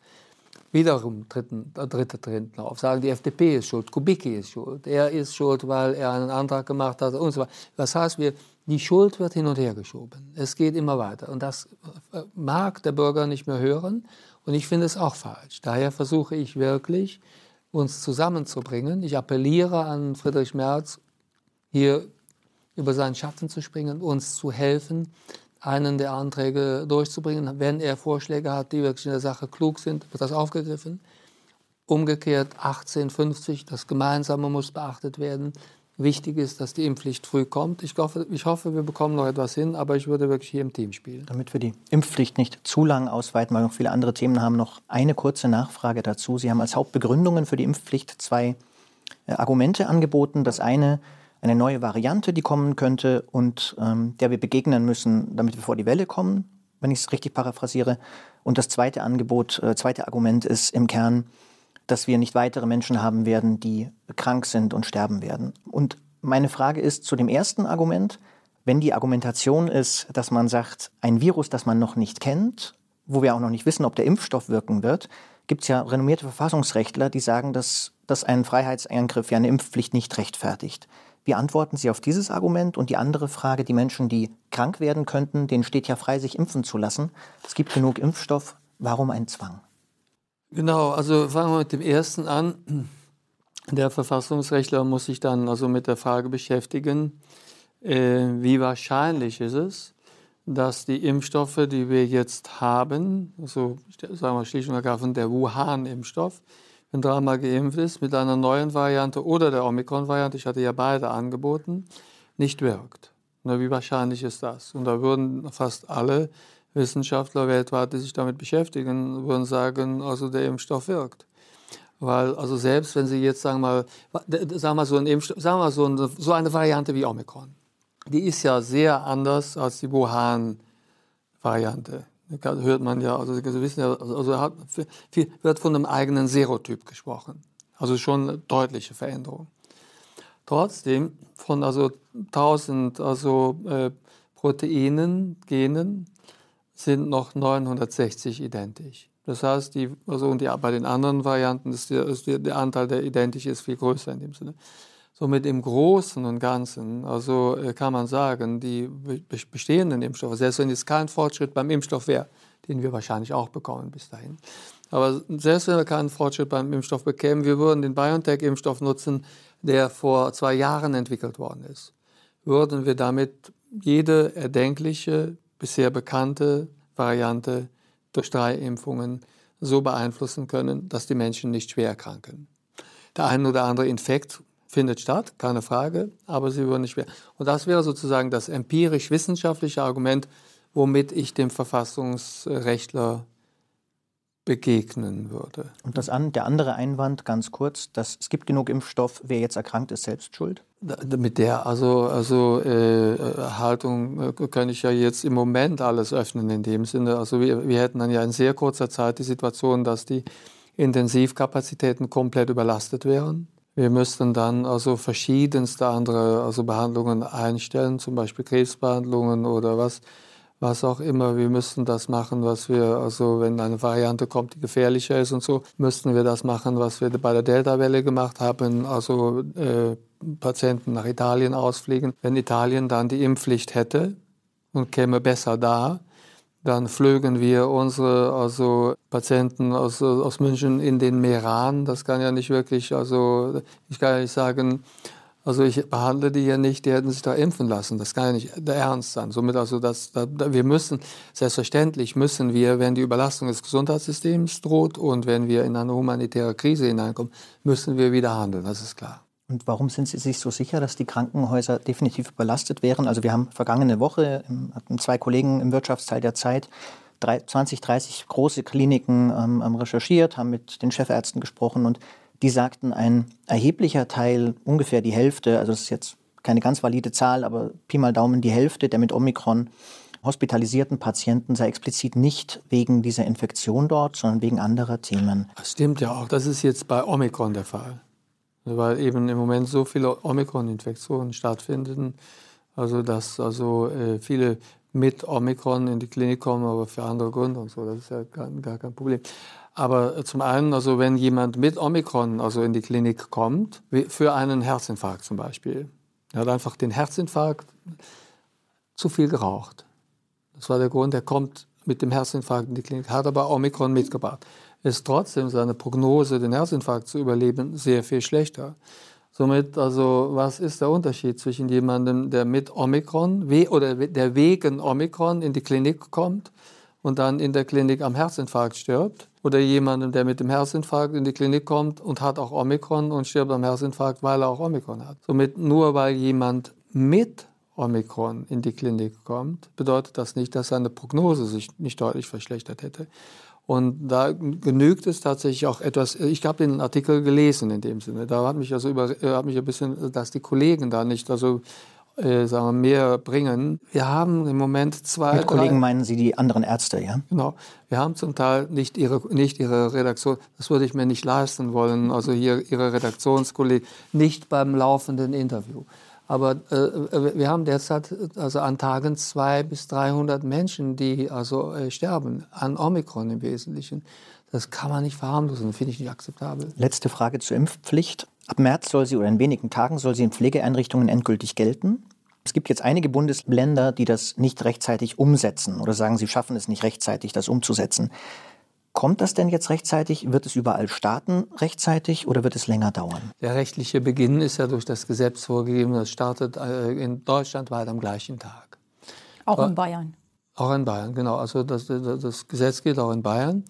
Wiederum dritten, äh, dritte treten auf, sagen, die FDP ist schuld, Kubicki ist schuld, er ist schuld, weil er einen Antrag gemacht hat und so weiter. Das heißt, wir, die Schuld wird hin und her geschoben. Es geht immer weiter. Und das äh, mag der Bürger nicht mehr hören. Und ich finde es auch falsch. Daher versuche ich wirklich, uns zusammenzubringen. Ich appelliere an Friedrich Merz, hier über seinen Schatten zu springen, uns zu helfen, einen der Anträge durchzubringen. Wenn er Vorschläge hat, die wirklich in der Sache klug sind, wird das aufgegriffen. Umgekehrt 1850, das Gemeinsame muss beachtet werden. Wichtig ist, dass die Impfpflicht früh kommt. Ich hoffe, ich hoffe, wir bekommen noch etwas hin, aber ich würde wirklich hier im Team spielen. Damit wir die Impfpflicht nicht zu lang ausweiten, weil noch viele andere Themen haben, noch eine kurze Nachfrage dazu. Sie haben als Hauptbegründungen für die Impfpflicht zwei äh, Argumente angeboten. Das eine eine neue Variante, die kommen könnte und ähm, der wir begegnen müssen, damit wir vor die Welle kommen, wenn ich es richtig paraphrasiere. Und das zweite Angebot, äh, zweite Argument ist im Kern, dass wir nicht weitere Menschen haben werden, die krank sind und sterben werden. Und meine Frage ist zu dem ersten Argument, wenn die Argumentation ist, dass man sagt, ein Virus, das man noch nicht kennt, wo wir auch noch nicht wissen, ob der Impfstoff wirken wird, gibt es ja renommierte Verfassungsrechtler, die sagen, dass, dass ein Freiheitseingriff ja eine Impfpflicht nicht rechtfertigt. Wie antworten Sie auf dieses Argument? Und die andere Frage, die Menschen, die krank werden könnten, denen steht ja frei, sich impfen zu lassen. Es gibt genug Impfstoff. Warum ein Zwang? Genau, also fangen wir mit dem ersten an. Der Verfassungsrechtler muss sich dann also mit der Frage beschäftigen, äh, wie wahrscheinlich ist es, dass die Impfstoffe, die wir jetzt haben, also sagen wir schlicht und ergreifend der Wuhan-Impfstoff, wenn dreimal geimpft ist, mit einer neuen Variante oder der Omikron-Variante, ich hatte ja beide angeboten, nicht wirkt. Na, wie wahrscheinlich ist das? Und da würden fast alle Wissenschaftler weltweit, die sich damit beschäftigen, würden sagen, also der Impfstoff wirkt. Weil, also selbst wenn Sie jetzt sagen wir mal, sagen wir so, ein Impfstoff, sagen wir so, eine, so eine Variante wie Omikron, die ist ja sehr anders als die Wuhan-Variante hört man ja, also Sie wissen ja, also, also hat, wird von einem eigenen Serotyp gesprochen. Also schon eine deutliche Veränderung. Trotzdem von also 1000 also, äh, Proteinen, Genen, sind noch 960 identisch. Das heißt, die, also und die, bei den anderen Varianten ist, der, ist der, der Anteil, der identisch ist, viel größer in dem Sinne. Somit im Großen und Ganzen, also äh, kann man sagen, die bestehenden Impfstoffe, selbst wenn es kein Fortschritt beim Impfstoff wäre, den wir wahrscheinlich auch bekommen bis dahin, aber selbst wenn wir keinen Fortschritt beim Impfstoff bekämen, wir würden den BioNTech-Impfstoff nutzen, der vor zwei Jahren entwickelt worden ist. Würden wir damit jede erdenkliche, bisher bekannte Variante durch drei Impfungen so beeinflussen können, dass die Menschen nicht schwer erkranken. Der ein oder andere Infekt findet statt, keine Frage, aber sie würden nicht schwer. Und das wäre sozusagen das empirisch-wissenschaftliche Argument, womit ich dem Verfassungsrechtler begegnen würde. Und das an, der andere Einwand, ganz kurz, dass es gibt genug Impfstoff, wer jetzt erkrankt ist, selbst schuld? Mit der also, also äh, Haltung äh, kann ich ja jetzt im Moment alles öffnen in dem Sinne. Also wir, wir hätten dann ja in sehr kurzer Zeit die Situation, dass die Intensivkapazitäten komplett überlastet wären. Wir müssten dann also verschiedenste andere also Behandlungen einstellen, zum Beispiel Krebsbehandlungen oder was was auch immer. Wir müssten das machen, was wir, also wenn eine Variante kommt, die gefährlicher ist und so, müssten wir das machen, was wir bei der Delta-Welle gemacht haben, also äh, Patienten nach Italien ausfliegen. Wenn Italien dann die Impfpflicht hätte und käme besser da, dann flögen wir unsere also Patienten aus, aus München in den Meran. Das kann ja nicht wirklich, also ich kann ja nicht sagen, also ich behandle die ja nicht, die hätten sich da impfen lassen. Das kann ja nicht der Ernst sein. Somit also, das, da, wir müssen, selbstverständlich müssen wir, wenn die Überlastung des Gesundheitssystems droht und wenn wir in eine humanitäre Krise hineinkommen, müssen wir wieder handeln, das ist klar. Und warum sind Sie sich so sicher, dass die Krankenhäuser definitiv überlastet wären? Also wir haben vergangene Woche, hatten zwei Kollegen im Wirtschaftsteil der Zeit 20, 30 große Kliniken ähm, recherchiert, haben mit den Chefärzten gesprochen und die sagten, ein erheblicher Teil, ungefähr die Hälfte, also das ist jetzt keine ganz valide Zahl, aber Pi mal Daumen die Hälfte der mit Omikron hospitalisierten Patienten sei explizit nicht wegen dieser Infektion dort, sondern wegen anderer Themen. Das stimmt ja auch. Das ist jetzt bei Omikron der Fall. Weil eben im Moment so viele Omikron-Infektionen stattfinden, also dass also äh, viele mit Omikron in die Klinik kommen, aber für andere Gründe und so. Das ist ja gar, gar kein Problem. Aber zum einen, also wenn jemand mit Omikron also in die Klinik kommt, für einen Herzinfarkt zum Beispiel, er hat einfach den Herzinfarkt zu viel geraucht. Das war der Grund, er kommt mit dem Herzinfarkt in die Klinik, hat aber Omikron mitgebracht. Ist trotzdem seine Prognose, den Herzinfarkt zu überleben, sehr viel schlechter. Somit, also, was ist der Unterschied zwischen jemandem, der mit Omikron oder der wegen Omikron in die Klinik kommt und dann in der Klinik am Herzinfarkt stirbt oder jemandem, der mit dem Herzinfarkt in die Klinik kommt und hat auch Omikron und stirbt am Herzinfarkt, weil er auch Omikron hat. Somit nur weil jemand mit Omikron in die Klinik kommt, bedeutet das nicht, dass seine Prognose sich nicht deutlich verschlechtert hätte. Und da genügt es tatsächlich auch etwas, ich habe den Artikel gelesen in dem Sinne, da hat mich also über, hat mich ein bisschen, dass die Kollegen da nicht also äh, sagen wir, mehr bringen. Wir haben im Moment zwei. Mit Kollegen drei, meinen Sie die anderen Ärzte, ja? Genau. Wir haben zum Teil nicht ihre, nicht ihre Redaktion, das würde ich mir nicht leisten wollen, also hier Ihre Redaktionskollegen, nicht beim laufenden Interview. Aber äh, äh wir haben derzeit also an Tagen 200 bis 300 Menschen, die also äh, sterben, an Omikron im Wesentlichen. Das kann man nicht verharmlosen, finde ich nicht akzeptabel. Letzte Frage zur Impfpflicht. Ab März soll sie oder in wenigen Tagen soll sie in Pflegeeinrichtungen endgültig gelten. Es gibt jetzt einige Bundesländer, die das nicht rechtzeitig umsetzen oder sagen, sie schaffen es nicht rechtzeitig, das umzusetzen. Kommt das denn jetzt rechtzeitig? Wird es überall starten rechtzeitig oder wird es länger dauern? Der rechtliche Beginn ist ja durch das Gesetz vorgegeben. Das startet äh, in Deutschland weit am gleichen Tag. Auch in Bayern. Auch in Bayern, genau. Also das, das Gesetz gilt auch in Bayern.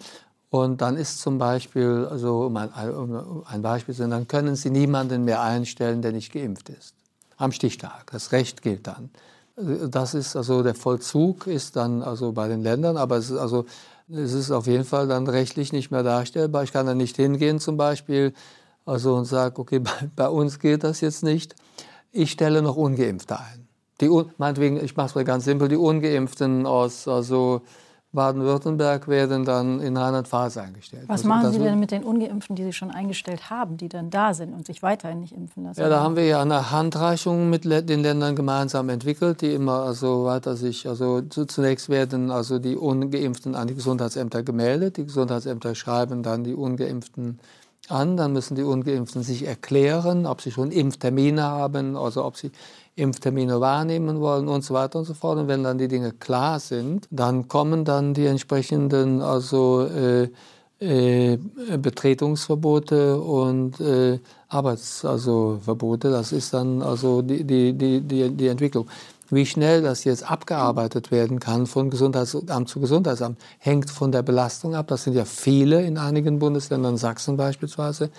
Und dann ist zum Beispiel, also um ein, um ein Beispiel zu nennen, dann können Sie niemanden mehr einstellen, der nicht geimpft ist. Am Stichtag. Das Recht gilt dann. Das ist also der Vollzug ist dann also bei den Ländern, aber es ist also es ist auf jeden Fall dann rechtlich nicht mehr darstellbar. Ich kann da nicht hingehen zum Beispiel also und sage, okay, bei, bei uns geht das jetzt nicht. Ich stelle noch Ungeimpfte ein. Die, meinetwegen, ich mache es mal ganz simpel, die Ungeimpften aus also Baden-Württemberg werden dann in Rheinland-Pfalz eingestellt. Was also, machen Sie denn mit den Ungeimpften, die Sie schon eingestellt haben, die dann da sind und sich weiterhin nicht impfen lassen? Ja, da haben wir ja eine Handreichung mit den Ländern gemeinsam entwickelt, die immer also weiter sich, also zunächst werden also die Ungeimpften an die Gesundheitsämter gemeldet. Die Gesundheitsämter schreiben dann die Ungeimpften an, dann müssen die Ungeimpften sich erklären, ob sie schon Impftermine haben, also ob sie Impftermine wahrnehmen wollen und so weiter und so fort. Und wenn dann die Dinge klar sind, dann kommen dann die entsprechenden also äh, äh, Betretungsverbote und äh, Arbeitsverbote. Also das ist dann also die, die, die, die, die Entwicklung. Wie schnell das jetzt abgearbeitet werden kann von Gesundheitsamt zu Gesundheitsamt, hängt von der Belastung ab. Das sind ja viele in einigen Bundesländern, Sachsen beispielsweise.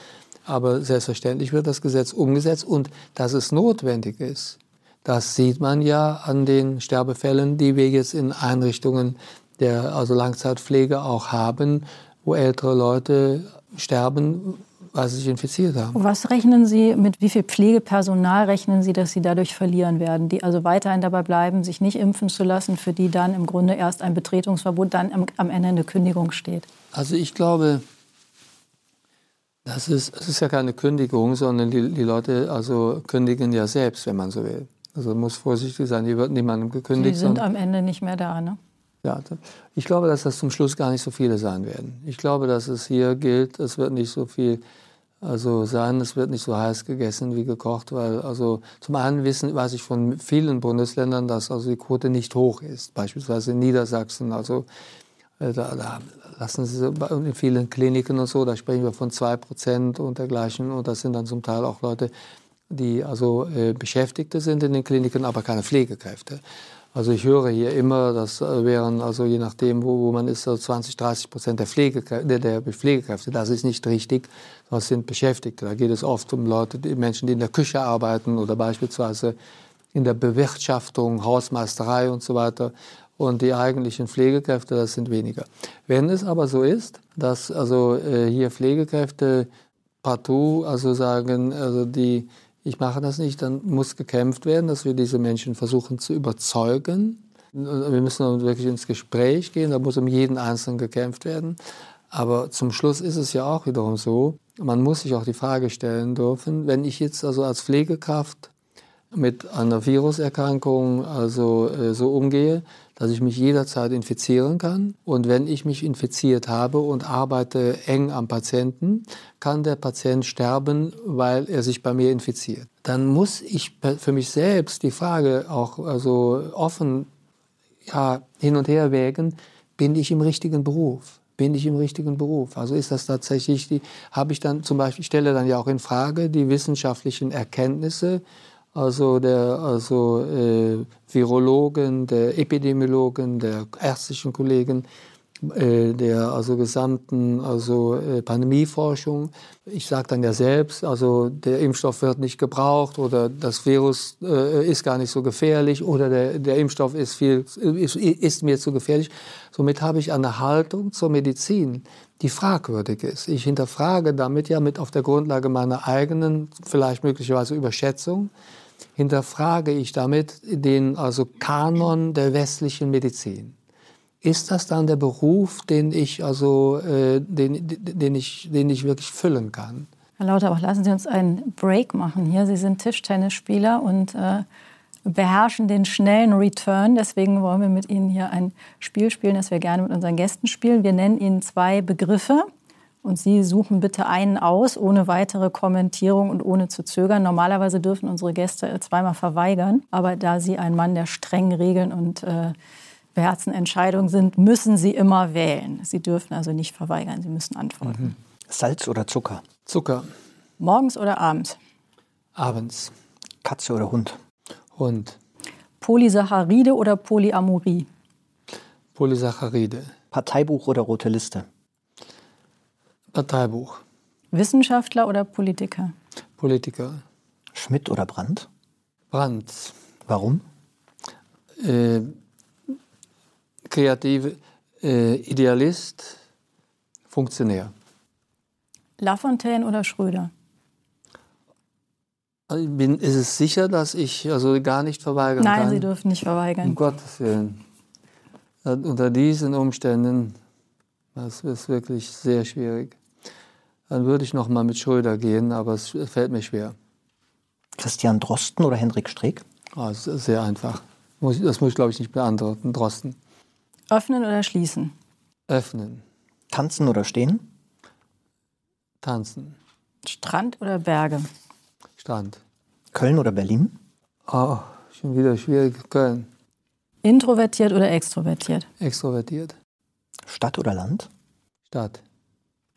Aber selbstverständlich wird das Gesetz umgesetzt und dass es notwendig ist, das sieht man ja an den Sterbefällen, die wir jetzt in Einrichtungen der also Langzeitpflege auch haben, wo ältere Leute sterben, weil sie sich infiziert haben. Was rechnen Sie, mit wie viel Pflegepersonal rechnen Sie, dass Sie dadurch verlieren werden, die also weiterhin dabei bleiben, sich nicht impfen zu lassen, für die dann im Grunde erst ein Betretungsverbot, dann am, am Ende eine Kündigung steht? Also ich glaube, das ist, das ist ja keine Kündigung, sondern die, die Leute also kündigen ja selbst, wenn man so will. Also muss vorsichtig sein, die wird niemandem gekündigt. Die sind am Ende nicht mehr da, ne? Ja, ich glaube, dass das zum Schluss gar nicht so viele sein werden. Ich glaube, dass es hier gilt, es wird nicht so viel also sein, es wird nicht so heiß gegessen wie gekocht, weil also zum einen wissen, weiß ich von vielen Bundesländern, dass also die Quote nicht hoch ist. Beispielsweise in Niedersachsen, also äh, da, da lassen Sie in vielen Kliniken und so, da sprechen wir von zwei Prozent und dergleichen und das sind dann zum Teil auch Leute, die also äh, Beschäftigte sind in den Kliniken, aber keine Pflegekräfte. Also ich höre hier immer, das äh, wären also je nachdem, wo, wo man ist, so 20, 30 Prozent der, Pflegekräfte, der Pflegekräfte. Das ist nicht richtig. Das sind Beschäftigte. Da geht es oft um Leute, die Menschen, die in der Küche arbeiten oder beispielsweise in der Bewirtschaftung, Hausmeisterei und so weiter. Und die eigentlichen Pflegekräfte, das sind weniger. Wenn es aber so ist, dass also äh, hier Pflegekräfte partout, also sagen, also die ich mache das nicht, dann muss gekämpft werden, dass wir diese Menschen versuchen zu überzeugen. Wir müssen wirklich ins Gespräch gehen, da muss um jeden Einzelnen gekämpft werden. Aber zum Schluss ist es ja auch wiederum so, man muss sich auch die Frage stellen dürfen, wenn ich jetzt also als Pflegekraft mit einer Viruserkrankung also äh, so umgehe, dass ich mich jederzeit infizieren kann. Und wenn ich mich infiziert habe und arbeite eng am Patienten, kann der Patient sterben, weil er sich bei mir infiziert. Dann muss ich für mich selbst die Frage auch also offen ja, hin und her wägen, bin ich im richtigen Beruf? Bin ich im richtigen Beruf? Also ist das tatsächlich die, habe ich dann zum Beispiel, ich stelle dann ja auch in Frage die wissenschaftlichen Erkenntnisse, also der also, äh, Virologen, der Epidemiologen, der ärztlichen Kollegen, äh, der also gesamten also äh, Pandemieforschung. Ich sage dann ja selbst, also der Impfstoff wird nicht gebraucht oder das Virus äh, ist gar nicht so gefährlich oder der, der Impfstoff ist, viel, ist, ist mir zu gefährlich. Somit habe ich eine Haltung zur Medizin, die fragwürdig ist. Ich hinterfrage damit ja mit auf der Grundlage meiner eigenen, vielleicht möglicherweise Überschätzung, hinterfrage ich damit den also Kanon der westlichen Medizin. Ist das dann der Beruf, den ich also, äh, den, den, ich, den ich wirklich füllen kann? Herr Lauterbach, lassen Sie uns einen Break machen hier. Sie sind Tischtennisspieler und äh, beherrschen den schnellen Return. Deswegen wollen wir mit Ihnen hier ein Spiel spielen, das wir gerne mit unseren Gästen spielen. Wir nennen Ihnen zwei Begriffe und Sie suchen bitte einen aus, ohne weitere Kommentierung und ohne zu zögern. Normalerweise dürfen unsere Gäste zweimal verweigern. Aber da Sie ein Mann der strengen Regeln und äh, beherzten Entscheidungen sind, müssen Sie immer wählen. Sie dürfen also nicht verweigern, Sie müssen antworten. Mhm. Salz oder Zucker? Zucker. Morgens oder abends? Abends. Katze oder Hund? Hund. Polysaccharide oder Polyamorie? Polysaccharide. Parteibuch oder rote Liste? Parteibuch. Wissenschaftler oder Politiker? Politiker. Schmidt oder Brandt? Brandt. Warum? Äh, kreative äh, Idealist, Funktionär. Lafontaine oder Schröder? Also bin, ist es sicher, dass ich also gar nicht verweigern Nein, kann? Nein, Sie dürfen nicht verweigern. Um Gottes Willen. Unter diesen Umständen, das ist wirklich sehr schwierig. Dann würde ich noch mal mit Schröder gehen, aber es fällt mir schwer. Christian Drosten oder Hendrik Streeck? Oh, sehr einfach. Das muss ich, glaube ich, nicht beantworten. Drosten. Öffnen oder schließen? Öffnen. Tanzen oder stehen? Tanzen. Strand oder Berge? Strand. Köln oder Berlin? Oh, schon wieder schwierig. Köln. Introvertiert oder extrovertiert? Extrovertiert. Stadt oder Land? Stadt.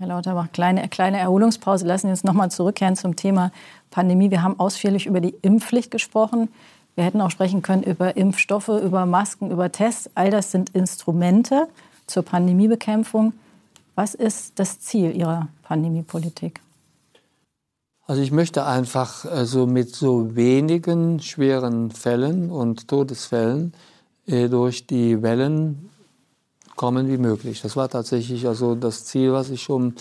Herr Lauterbach, kleine, kleine Erholungspause. Lassen Sie uns nochmal zurückkehren zum Thema Pandemie. Wir haben ausführlich über die Impfpflicht gesprochen. Wir hätten auch sprechen können über Impfstoffe, über Masken, über Tests. All das sind Instrumente zur Pandemiebekämpfung. Was ist das Ziel Ihrer Pandemiepolitik? Also ich möchte einfach also mit so wenigen schweren Fällen und Todesfällen äh, durch die Wellen kommen wie möglich. Das war tatsächlich also das Ziel, was ich schon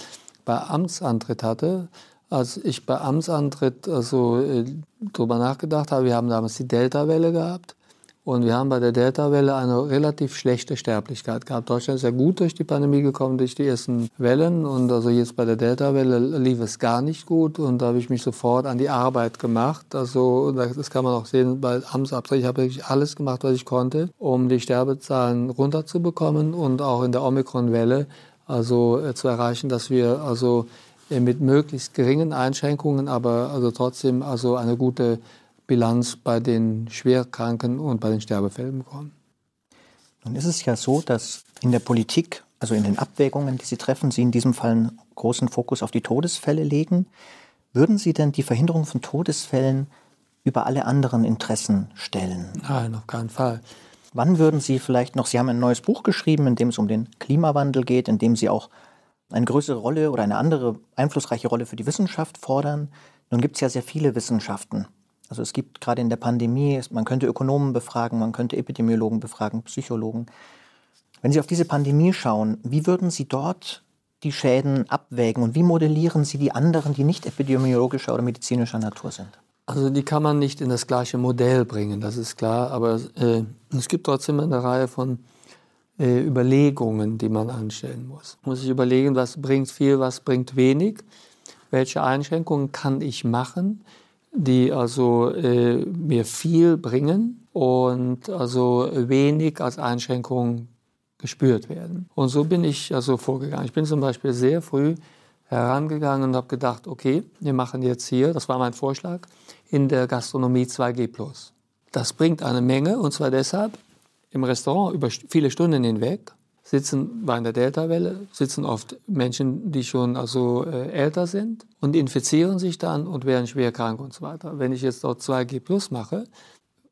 bei Amtsantritt hatte. Als ich bei Amtsantritt also äh, darüber nachgedacht habe, wir haben damals die Delta-Welle gehabt und wir haben bei der Delta-Welle eine relativ schlechte Sterblichkeit gehabt. Deutschland ist ja gut durch die Pandemie gekommen, durch die ersten Wellen. Und also jetzt bei der Delta-Welle lief es gar nicht gut. Und da habe ich mich sofort an die Arbeit gemacht. Also das kann man auch sehen bei Amtsabtritt. Ich habe wirklich alles gemacht, was ich konnte, um die Sterbezahlen runterzubekommen und auch in der Omikron-Welle also äh, zu erreichen, dass wir also äh, mit möglichst geringen Einschränkungen, aber also trotzdem also eine gute Bilanz bei den Schwerkranken und bei den Sterbefällen bekommen. Nun ist es ja so, dass in der Politik, also in den Abwägungen, die Sie treffen, Sie in diesem Fall einen großen Fokus auf die Todesfälle legen. Würden Sie denn die Verhinderung von Todesfällen über alle anderen Interessen stellen? Nein, auf keinen Fall. Wann würden Sie vielleicht noch, Sie haben ein neues Buch geschrieben, in dem es um den Klimawandel geht, in dem Sie auch eine größere Rolle oder eine andere einflussreiche Rolle für die Wissenschaft fordern. Nun gibt es ja sehr viele Wissenschaften. Also es gibt gerade in der Pandemie, man könnte Ökonomen befragen, man könnte Epidemiologen befragen, Psychologen. Wenn Sie auf diese Pandemie schauen, wie würden Sie dort die Schäden abwägen und wie modellieren Sie die anderen, die nicht epidemiologischer oder medizinischer Natur sind? Also die kann man nicht in das gleiche Modell bringen, das ist klar, aber äh, es gibt trotzdem eine Reihe von äh, Überlegungen, die man anstellen muss. Man muss sich überlegen, was bringt viel, was bringt wenig, welche Einschränkungen kann ich machen, die also äh, mir viel bringen und also wenig als Einschränkung gespürt werden. Und so bin ich also vorgegangen. Ich bin zum Beispiel sehr früh herangegangen und habe gedacht, okay, wir machen jetzt hier, das war mein Vorschlag, in der Gastronomie 2G+. Das bringt eine Menge und zwar deshalb, im Restaurant über viele Stunden hinweg sitzen bei der Delta-Welle, sitzen oft Menschen, die schon also äh, älter sind und infizieren sich dann und werden schwer krank und so weiter. Wenn ich jetzt dort 2G Plus mache,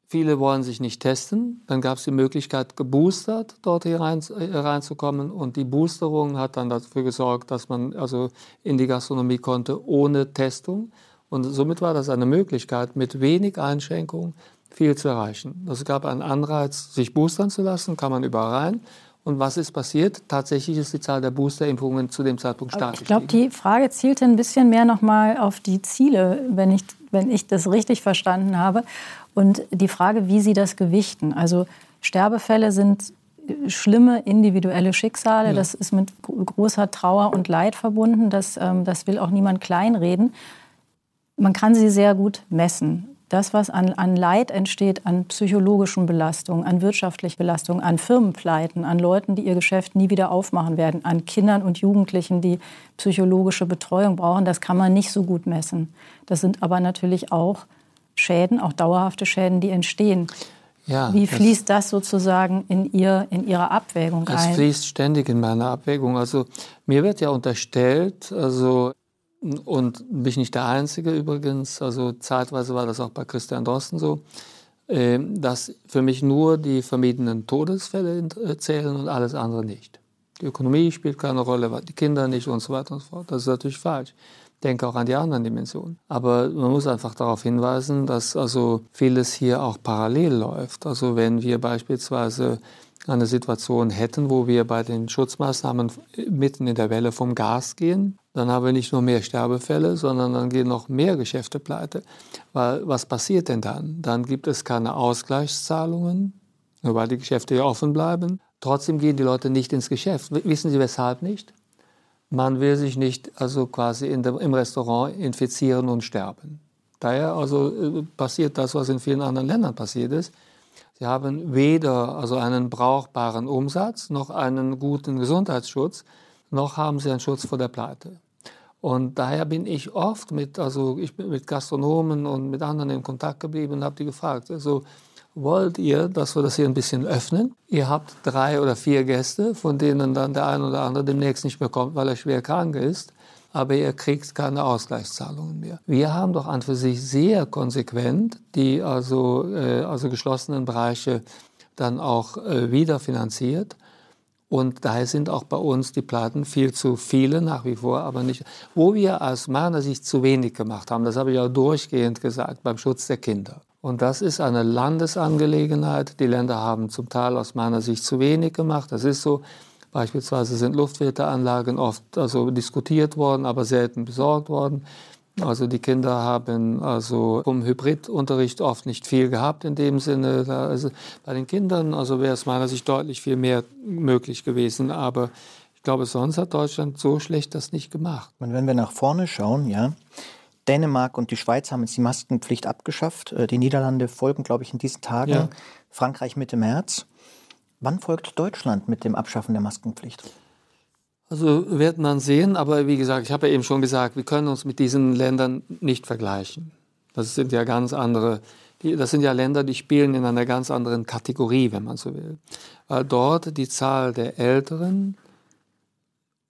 viele wollen sich nicht testen, dann gab es die Möglichkeit, geboostert dort hier rein, äh, und die Boosterung hat dann dafür gesorgt, dass man also in die Gastronomie konnte ohne Testung und somit war das eine Möglichkeit, mit wenig Einschränkungen viel zu erreichen. Es gab einen Anreiz, sich boostern zu lassen, kann man überall rein. Und was ist passiert? Tatsächlich ist die Zahl der Boosterimpfungen zu dem Zeitpunkt stark Ich glaube, die Frage zielte ein bisschen mehr nochmal auf die Ziele, wenn ich, wenn ich das richtig verstanden habe. Und die Frage, wie Sie das gewichten. Also Sterbefälle sind schlimme individuelle Schicksale. Ja. Das ist mit großer Trauer und Leid verbunden. Das, ähm, das will auch niemand kleinreden. Man kann sie sehr gut messen das, was an, an Leid entsteht, an psychologischen Belastungen, an wirtschaftlichen Belastungen, an Firmenpleiten, an Leuten, die ihr Geschäft nie wieder aufmachen werden, an Kindern und Jugendlichen, die psychologische Betreuung brauchen, das kann man nicht so gut messen. Das sind aber natürlich auch Schäden, auch dauerhafte Schäden, die entstehen. Ja, Wie fließt das, das sozusagen in, ihr, in Ihre Abwägung ein? Es fließt ständig in meine Abwägung. Also mir wird ja unterstellt, also und bin ich nicht der Einzige übrigens, also zeitweise war das auch bei Christian Drosten so, ähm, dass für mich nur die vermiedenen Todesfälle äh, zählen und alles andere nicht. Die Ökonomie spielt keine Rolle, die Kinder nicht und so weiter und so fort. Das ist natürlich falsch. Ich denke auch an die anderen Dimensionen. Aber man muss einfach darauf hinweisen, dass also vieles hier auch parallel läuft. Also wenn wir beispielsweise eine Situation hätten, wo wir bei den Schutzmaßnahmen mitten in der Welle vom Gas gehen, dann haben wir nicht nur mehr Sterbefälle, sondern dann gehen noch mehr Geschäfte pleite. Weil was passiert denn dann? Dann gibt es keine Ausgleichszahlungen, weil die Geschäfte ja offen bleiben. Trotzdem gehen die Leute nicht ins Geschäft. Wissen Sie weshalb nicht? Man will sich nicht also quasi der, im Restaurant infizieren und sterben. Daher also äh, passiert das, was in vielen anderen Ländern passiert ist. Sie haben weder also einen brauchbaren Umsatz noch einen guten Gesundheitsschutz, noch haben sie einen Schutz vor der Pleite. Und daher bin ich oft mit, also ich bin mit Gastronomen und mit anderen in Kontakt geblieben und habe die gefragt, also wollt ihr, dass wir das hier ein bisschen öffnen? Ihr habt drei oder vier Gäste, von denen dann der eine oder andere demnächst nicht mehr kommt, weil er schwer krank ist. Aber ihr kriegt keine Ausgleichszahlungen mehr. Wir haben doch an für sich sehr konsequent die also, äh, also geschlossenen Bereiche dann auch äh, wieder finanziert. Und daher sind auch bei uns die Platten viel zu viele nach wie vor, aber nicht. Wo wir aus meiner Sicht zu wenig gemacht haben, das habe ich auch durchgehend gesagt, beim Schutz der Kinder. Und das ist eine Landesangelegenheit. Die Länder haben zum Teil aus meiner Sicht zu wenig gemacht. Das ist so. Beispielsweise sind Luftfilteranlagen oft also diskutiert worden, aber selten besorgt worden. Also die Kinder haben also vom Hybridunterricht oft nicht viel gehabt in dem Sinne. Also bei den Kindern also wäre es meiner Sicht deutlich viel mehr möglich gewesen. Aber ich glaube, sonst hat Deutschland so schlecht das nicht gemacht. Und wenn wir nach vorne schauen, ja, Dänemark und die Schweiz haben jetzt die Maskenpflicht abgeschafft. Äh, die Niederlande folgen, glaube ich, in diesen Tagen. Ja. Frankreich Mitte März. Wann folgt Deutschland mit dem Abschaffen der Maskenpflicht? Also wird man sehen, aber wie gesagt, ich habe ja eben schon gesagt, wir können uns mit diesen Ländern nicht vergleichen. Das sind ja ganz andere, das sind ja Länder, die spielen in einer ganz anderen Kategorie, wenn man so will. Weil dort die Zahl der Älteren,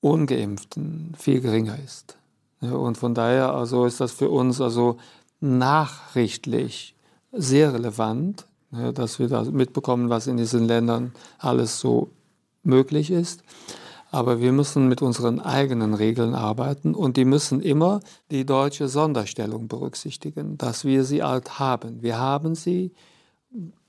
Ungeimpften viel geringer ist. Und von daher also ist das für uns also nachrichtlich sehr relevant, dass wir da mitbekommen, was in diesen Ländern alles so möglich ist. Aber wir müssen mit unseren eigenen Regeln arbeiten und die müssen immer die deutsche Sonderstellung berücksichtigen, dass wir sie alt haben. Wir haben sie,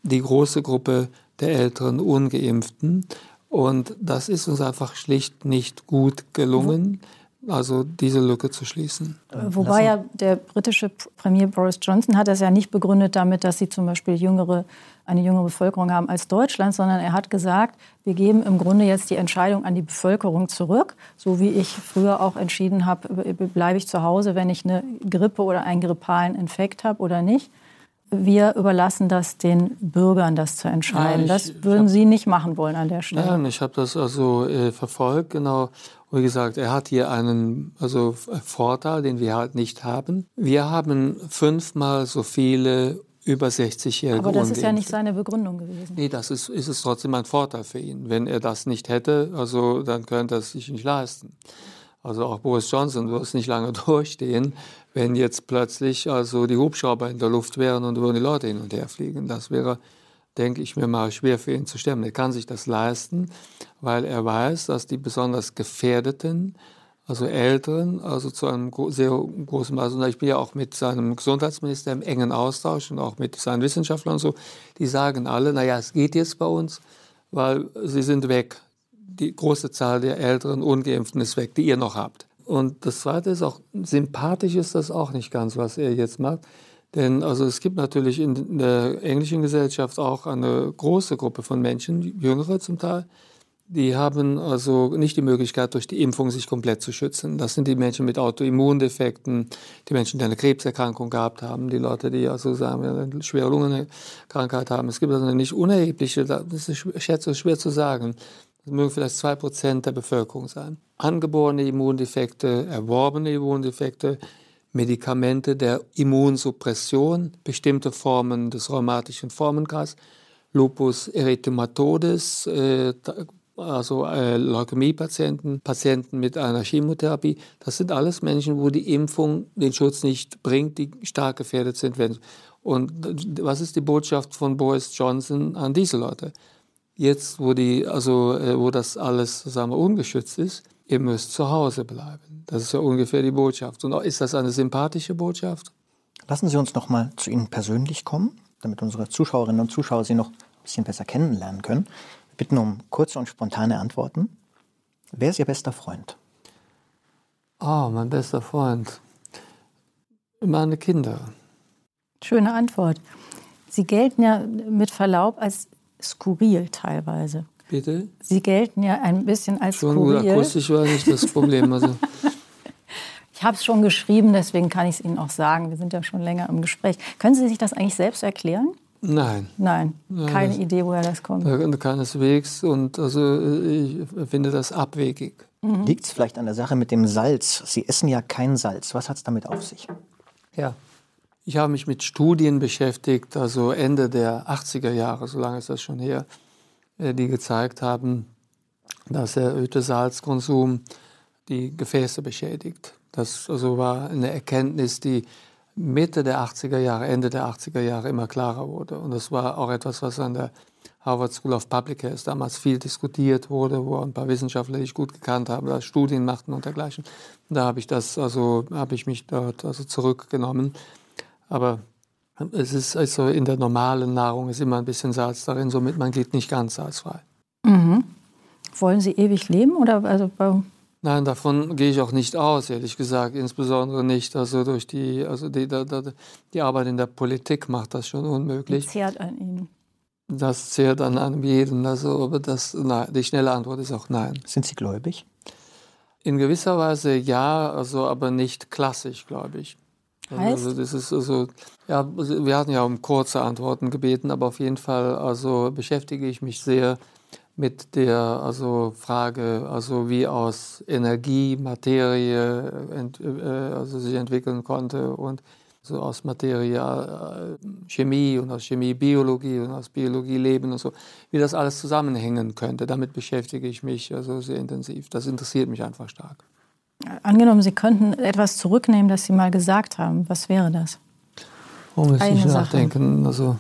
die große Gruppe der älteren Ungeimpften. Und das ist uns einfach schlicht nicht gut gelungen also diese Lücke zu schließen. Wobei ja der britische Premier Boris Johnson hat das ja nicht begründet damit, dass sie zum Beispiel jüngere, eine jüngere Bevölkerung haben als Deutschland, sondern er hat gesagt, wir geben im Grunde jetzt die Entscheidung an die Bevölkerung zurück, so wie ich früher auch entschieden habe, bleibe ich zu Hause, wenn ich eine Grippe oder einen grippalen Infekt habe oder nicht wir überlassen das den Bürgern, das zu entscheiden. Ja, ich, das würden hab, Sie nicht machen wollen an der Stelle. Nein, ich habe das also äh, verfolgt, genau. Wie gesagt, er hat hier einen also Vorteil, den wir halt nicht haben. Wir haben fünfmal so viele über 60-Jährige. Aber das ist ja nicht seine Begründung gewesen. Nee, das ist, ist es trotzdem ein Vorteil für ihn. Wenn er das nicht hätte, also dann könnte er es sich nicht leisten. Also auch Boris Johnson wird es nicht lange durchstehen, wenn jetzt plötzlich also die Hubschrauber in der Luft wären und würden die Leute hin und her fliegen. Das wäre, denke ich mir mal, schwer für ihn zu stemmen. Er kann sich das leisten, weil er weiß, dass die besonders Gefährdeten, also Älteren, also zu einem sehr großen Maß, und ich bin ja auch mit seinem Gesundheitsminister im engen Austausch und auch mit seinen Wissenschaftlern und so, die sagen alle, naja, es geht jetzt bei uns, weil sie sind weg die große Zahl der älteren Ungeimpften ist weg, die ihr noch habt. Und das Zweite ist auch, sympathisch ist das auch nicht ganz, was er jetzt macht. Denn also es gibt natürlich in der englischen Gesellschaft auch eine große Gruppe von Menschen, jüngere zum Teil, die haben also nicht die Möglichkeit, durch die Impfung sich komplett zu schützen. Das sind die Menschen mit Autoimmundefekten, die Menschen, die eine Krebserkrankung gehabt haben, die Leute, die also sagen wir, eine schwere Lungenkrankheit haben. Es gibt also eine nicht unerhebliche, das ist schwer, schwer zu sagen, das mögen vielleicht zwei Prozent der Bevölkerung sein. Angeborene Immundefekte, erworbene Immundefekte, Medikamente der Immunsuppression, bestimmte Formen des rheumatischen Formenkreises, Lupus erythematodes, äh, also äh, Leukämiepatienten, Patienten mit einer Chemotherapie. Das sind alles Menschen, wo die Impfung den Schutz nicht bringt, die stark gefährdet sind. Und was ist die Botschaft von Boris Johnson an diese Leute? Jetzt, wo, die, also, äh, wo das alles sagen ungeschützt ist, ihr müsst zu Hause bleiben. Das ist ja ungefähr die Botschaft. Und ist das eine sympathische Botschaft? Lassen Sie uns noch mal zu Ihnen persönlich kommen, damit unsere Zuschauerinnen und Zuschauer Sie noch ein bisschen besser kennenlernen können. Wir bitten um kurze und spontane Antworten. Wer ist Ihr bester Freund? Oh, mein bester Freund. Meine Kinder. Schöne Antwort. Sie gelten ja mit Verlaub als skurril teilweise. Bitte? Sie gelten ja ein bisschen als Schon gut, akustisch war nicht das Problem. Also, Ich habe es schon geschrieben, deswegen kann ich es Ihnen auch sagen. Wir sind ja schon länger im Gespräch. Können Sie sich das eigentlich selbst erklären? nein, Nein, keine das- Idee, woher das kommt. äh, keineswegs. Und also ich finde das abwegig. Liegt es vielleicht an der Sache mit dem Salz? Sie essen ja kein Salz. Was hat es damit auf sich? Ja. Ich habe mich mit Studien beschäftigt, also Ende der 80er Jahre, so lange ist das schon her, äh, die gezeigt haben, dass der erhöhte Salzkonsum die Gefäße beschädigt. Das also war eine Erkenntnis, die Mitte der 80er Jahre, Ende der 80er Jahre immer klarer wurde. Und das war auch etwas, was an der Harvard School of Public Health damals viel diskutiert wurde, wo ein paar Wissenschaftler, die ich gut gekannt habe, da Studien machten und dergleichen. Da habe ich das, also habe ich mich dort also zurückgenommen. Aber es ist also in der normalen Nahrung ist immer ein bisschen Salz darin, somit man geht nicht ganz salzfrei. Wollen Sie ewig leben? Oder also Nein, davon gehe ich auch nicht aus, ehrlich gesagt. Insbesondere nicht, also durch die, also die, da- die Arbeit in der Politik macht das schon unmöglich. zehrt an Ihnen? Das zehrt an einem jeden. Also, aber das, nein, die schnelle Antwort ist auch nein. Sind Sie gläubig? In gewisser Weise ja, also aber nicht klassisch, glaube ich. Heißt? Also das ist also, ja, also wir hatten ja um kurze Antworten gebeten, aber auf jeden Fall also beschäftige ich mich sehr mit der also Frage, also wie aus Energie Materie ent, äh, also sich entwickeln konnte und so aus Materie äh, Chemie und aus Chemie Biologie und aus Biologie Leben und so, wie das alles zusammenhängen könnte. Damit beschäftige ich mich also sehr intensiv. Das interessiert mich einfach stark. Angenommen, Sie könnten etwas zurücknehmen, das Sie mal gesagt haben. Was wäre das? Oh, muss ich Sache. nachdenken. Also,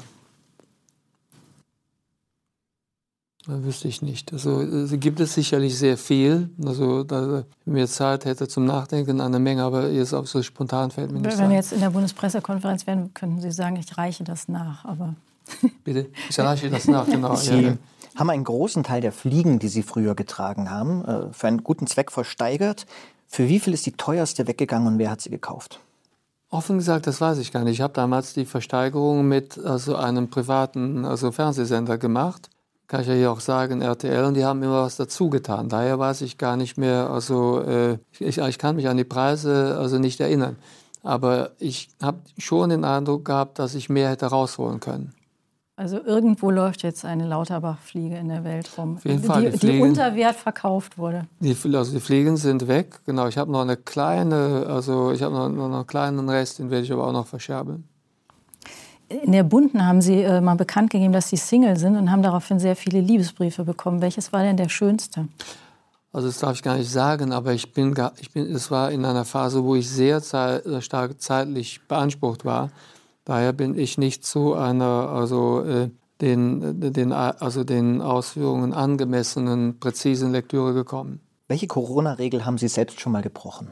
da wüsste ich nicht. Also, es gibt es sicherlich sehr viel. Also, da, wenn mir Zeit hätte zum Nachdenken, eine Menge, aber jetzt auch so spontan fällt mir nicht Wenn wir jetzt in der Bundespressekonferenz wären, könnten Sie sagen, ich reiche das nach. Aber Bitte, ich reiche das nach, genau. Sie haben einen großen Teil der Fliegen, die Sie früher getragen haben, äh, für einen guten Zweck versteigert. Für wie viel ist die teuerste weggegangen und wer hat sie gekauft? Offen gesagt, das weiß ich gar nicht. Ich habe damals die Versteigerung mit also einem privaten also Fernsehsender gemacht. Kann ich ja hier auch sagen, RTL, und die haben immer was dazu getan. Daher weiß ich gar nicht mehr, also äh, ich, ich kann mich an die Preise also nicht erinnern. Aber ich habe schon den Eindruck gehabt, dass ich mehr hätte rausholen können. Also irgendwo läuft jetzt eine Lauterbach-Fliege in der Welt rum, Auf jeden Fall, die, die die Fliegen- unter Wert verkauft wurde. Die, also die Fliegen sind weg. Genau, ich habe noch eine kleine, also ich habe noch, noch einen kleinen Rest, den werde ich aber auch noch verscherbeln. In der Bunten haben Sie äh, mal bekannt gegeben, dass Sie Single sind und haben daraufhin sehr viele Liebesbriefe bekommen. Welches war denn der schönste? Also das darf ich gar nicht sagen, aber ich bin, ich bin, es war in einer Phase, wo ich sehr zei- äh, stark zeitlich beansprucht war. Daher bin ich nicht zu einer, also äh, den, äh, den, äh, also den Ausführungen angemessenen, präzisen Lektüre gekommen. Welche Corona-Regel haben Sie selbst schon mal gebrochen?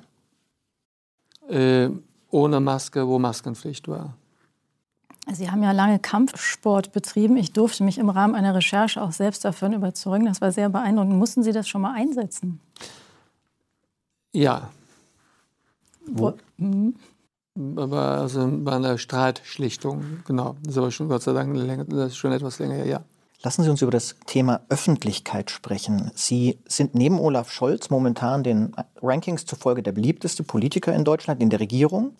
Äh, ohne Maske, wo Maskenpflicht war. Sie haben ja lange Kampfsport betrieben. Ich durfte mich im Rahmen einer Recherche auch selbst davon überzeugen. Das war sehr beeindruckend. Mussten Sie das schon mal einsetzen? Ja, Wo? Mhm. Also bei einer Streitschlichtung, genau. Das ist aber schon Gott sei Dank länger, das ist schon etwas länger her, ja. Lassen Sie uns über das Thema Öffentlichkeit sprechen. Sie sind neben Olaf Scholz momentan den Rankings zufolge der beliebteste Politiker in Deutschland in der Regierung.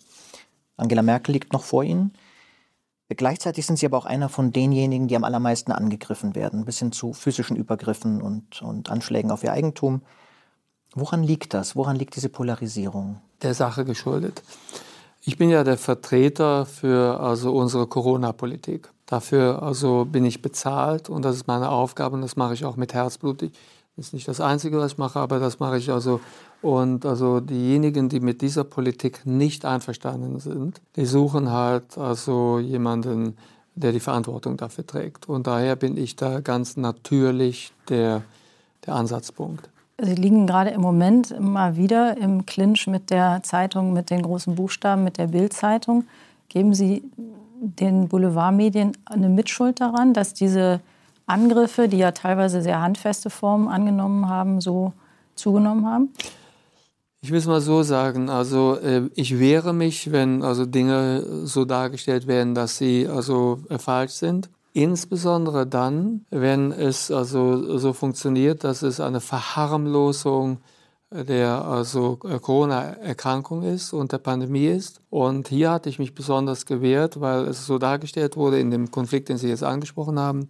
Angela Merkel liegt noch vor Ihnen. Gleichzeitig sind Sie aber auch einer von denjenigen, die am allermeisten angegriffen werden, bis hin zu physischen Übergriffen und, und Anschlägen auf Ihr Eigentum. Woran liegt das? Woran liegt diese Polarisierung? der Sache geschuldet. Ich bin ja der Vertreter für also unsere Corona-Politik. Dafür also bin ich bezahlt und das ist meine Aufgabe und das mache ich auch mit Herzblut. Das ist nicht das Einzige, was ich mache, aber das mache ich also. Und also diejenigen, die mit dieser Politik nicht einverstanden sind, die suchen halt also jemanden, der die Verantwortung dafür trägt. Und daher bin ich da ganz natürlich der, der Ansatzpunkt. Sie liegen gerade im Moment mal wieder im Clinch mit der Zeitung mit den großen Buchstaben, mit der Bild-Zeitung. Geben Sie den Boulevardmedien eine Mitschuld daran, dass diese Angriffe, die ja teilweise sehr handfeste Formen angenommen haben, so zugenommen haben? Ich will es mal so sagen, also äh, ich wehre mich, wenn also Dinge so dargestellt werden, dass sie also äh, falsch sind. Insbesondere dann, wenn es also so funktioniert, dass es eine Verharmlosung der also Corona-Erkrankung ist und der Pandemie ist. Und hier hatte ich mich besonders gewehrt, weil es so dargestellt wurde in dem Konflikt, den Sie jetzt angesprochen haben,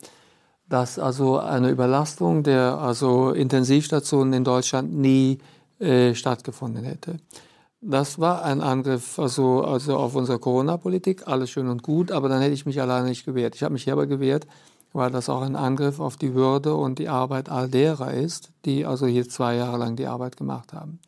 dass also eine Überlastung der also Intensivstationen in Deutschland nie äh, stattgefunden hätte. Das war ein Angriff also, also auf unsere Corona-Politik, alles schön und gut, aber dann hätte ich mich alleine nicht gewehrt. Ich habe mich hier aber gewehrt, weil das auch ein Angriff auf die Würde und die Arbeit all derer ist, die also hier zwei Jahre lang die Arbeit gemacht haben.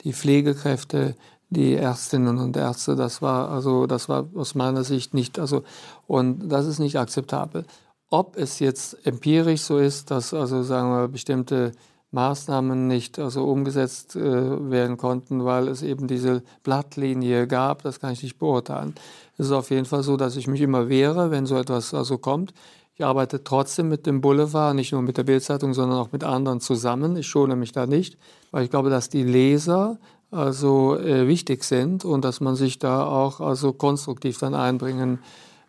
Die Pflegekräfte, die Ärztinnen und Ärzte, das war also, das war aus meiner Sicht nicht, also, und das ist nicht akzeptabel. Ob es jetzt empirisch so ist, dass also, sagen wir, bestimmte Maßnahmen nicht also umgesetzt äh, werden konnten, weil es eben diese Blattlinie gab, das kann ich nicht beurteilen. Es ist auf jeden Fall so, dass ich mich immer wehre, wenn so etwas also kommt. Ich arbeite trotzdem mit dem Boulevard, nicht nur mit der Bildzeitung, sondern auch mit anderen zusammen. Ich schone mich da nicht, weil ich glaube, dass die Leser also äh, wichtig sind und dass man sich da auch also konstruktiv dann einbringen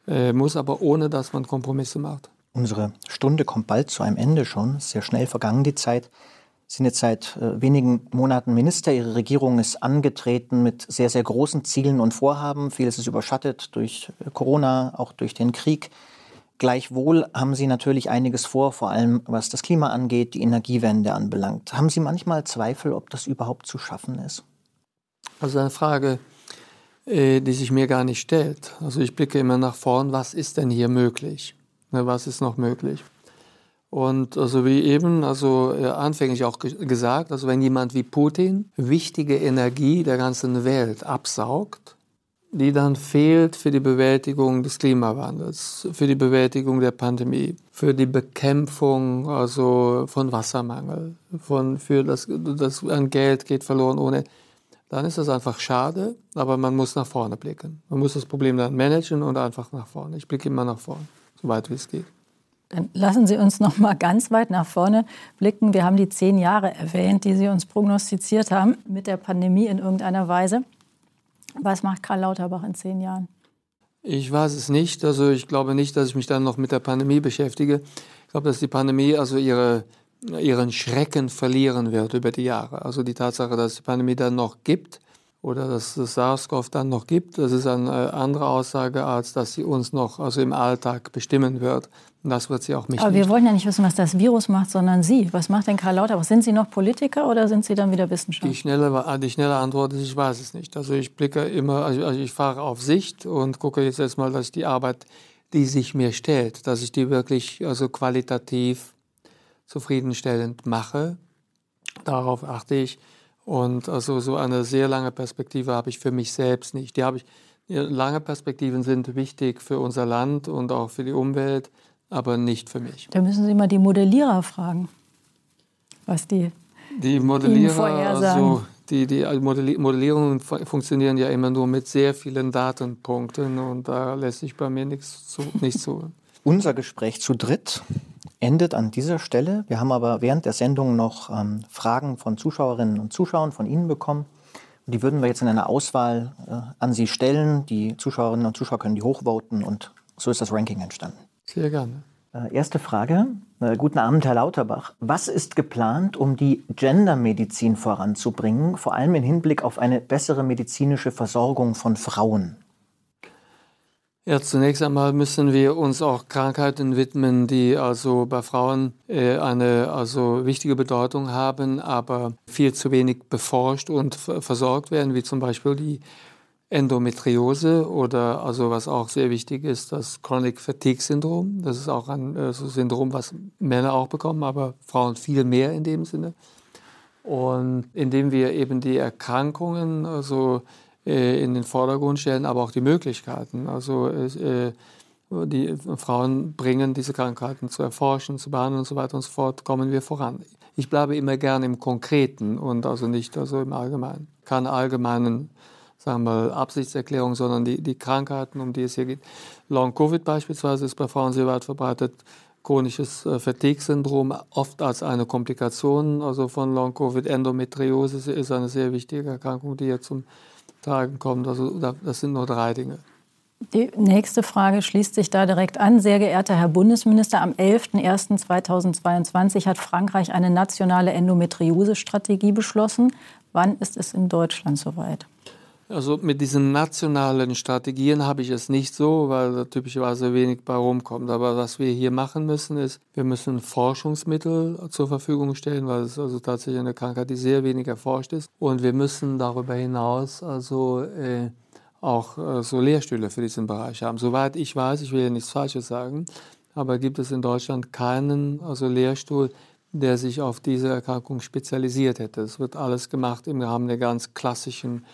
äh, muss, aber ohne dass man Kompromisse macht. Unsere Stunde kommt bald zu einem Ende schon, sehr schnell vergangen die Zeit sind jetzt seit äh, wenigen Monaten Minister. Ihre Regierung ist angetreten mit sehr, sehr großen Zielen und Vorhaben. Vieles ist überschattet durch äh, Corona, auch durch den Krieg. Gleichwohl haben Sie natürlich einiges vor, vor allem was das Klima angeht, die Energiewende anbelangt. Haben Sie manchmal Zweifel, ob das überhaupt zu schaffen ist? Also eine Frage, äh, die sich mir gar nicht stellt. Also ich blicke immer nach vorn, was ist denn hier möglich? Ne, was ist noch möglich? Und also wie eben, also anfänglich auch gesagt, also wenn jemand wie Putin wichtige Energie der ganzen Welt absaugt, die dann fehlt für die Bewältigung des Klimawandels, für die Bewältigung der Pandemie, für die Bekämpfung also von Wassermangel, von, für das, das an Geld geht verloren ohne, dann ist das einfach schade, aber man muss nach vorne blicken. Man muss das Problem dann managen und einfach nach vorne. Ich blicke immer nach vorne, so weit wie es geht. Dann lassen Sie uns noch mal ganz weit nach vorne blicken. Wir haben die zehn Jahre erwähnt, die Sie uns prognostiziert haben mit der Pandemie in irgendeiner Weise. Was macht Karl Lauterbach in zehn Jahren? Ich weiß es nicht. Also ich glaube nicht, dass ich mich dann noch mit der Pandemie beschäftige. Ich glaube, dass die Pandemie also ihre, ihren Schrecken verlieren wird über die Jahre. Also die Tatsache, dass die Pandemie dann noch gibt, oder dass es SARS-CoV dann noch gibt. Das ist eine andere Aussage, als dass sie uns noch also im Alltag bestimmen wird. Und das wird sie auch mich Aber nicht. wir wollen ja nicht wissen, was das Virus macht, sondern Sie. Was macht denn Karl Lauterbach? Sind Sie noch Politiker oder sind Sie dann wieder Wissenschaftler? Die schnelle, die schnelle Antwort ist, ich weiß es nicht. Also ich blicke immer, also, also ich fahre auf Sicht und gucke jetzt erstmal, dass die Arbeit, die sich mir stellt, dass ich die wirklich also qualitativ zufriedenstellend mache. Darauf achte ich. Und also so eine sehr lange Perspektive habe ich für mich selbst nicht. Die habe ich, lange Perspektiven sind wichtig für unser Land und auch für die Umwelt, aber nicht für mich. Da müssen Sie mal die Modellierer fragen, was die die Modellierer, also die, die Modellierungen funktionieren ja immer nur mit sehr vielen Datenpunkten und da lässt sich bei mir nichts zu, nicht zu. Unser Gespräch zu dritt endet an dieser Stelle. Wir haben aber während der Sendung noch ähm, Fragen von Zuschauerinnen und Zuschauern von Ihnen bekommen. Die würden wir jetzt in einer Auswahl äh, an Sie stellen. Die Zuschauerinnen und Zuschauer können die hochvoten und so ist das Ranking entstanden. Sehr gerne. Äh, erste Frage. Äh, guten Abend, Herr Lauterbach. Was ist geplant, um die Gendermedizin voranzubringen, vor allem im Hinblick auf eine bessere medizinische Versorgung von Frauen? Ja, zunächst einmal müssen wir uns auch Krankheiten widmen, die also bei Frauen äh, eine also wichtige Bedeutung haben, aber viel zu wenig beforscht und versorgt werden, wie zum Beispiel die Endometriose oder also was auch sehr wichtig ist, das Chronic Fatigue Syndrom. Das ist auch ein äh, Syndrom, was Männer auch bekommen, aber Frauen viel mehr in dem Sinne. Und indem wir eben die Erkrankungen also äh, in den Vordergrund stellen, aber auch die Möglichkeiten. Also äh, die Frauen bringen diese Krankheiten zu erforschen, zu behandeln und so weiter und so fort, kommen wir voran. Ich bleibe immer gerne im Konkreten und also nicht also im Allgemeinen. Keine allgemeinen sagen wir mal, Absichtserklärung, sondern die, die Krankheiten, um die es hier geht. Long-Covid beispielsweise ist bei Frauen sehr weit verbreitet. Chronisches äh, Fatigue-Syndrom, oft als eine Komplikation also von Long-Covid. Endometriose ist eine sehr wichtige Erkrankung, die hier zum Tragen kommt. Also das sind nur drei Dinge. Die nächste Frage schließt sich da direkt an. Sehr geehrter Herr Bundesminister, am 11.01.2022 hat Frankreich eine nationale Endometriose-Strategie beschlossen. Wann ist es in Deutschland soweit? Also mit diesen nationalen Strategien habe ich es nicht so, weil da typischerweise wenig bei rumkommt. Aber was wir hier machen müssen, ist, wir müssen Forschungsmittel zur Verfügung stellen, weil es also tatsächlich eine Krankheit, die sehr wenig erforscht ist. Und wir müssen darüber hinaus also äh, auch äh, so Lehrstühle für diesen Bereich haben. Soweit ich weiß, ich will ja nichts Falsches sagen, aber gibt es in Deutschland keinen also Lehrstuhl, der sich auf diese Erkrankung spezialisiert hätte. Es wird alles gemacht im Rahmen der ganz klassischen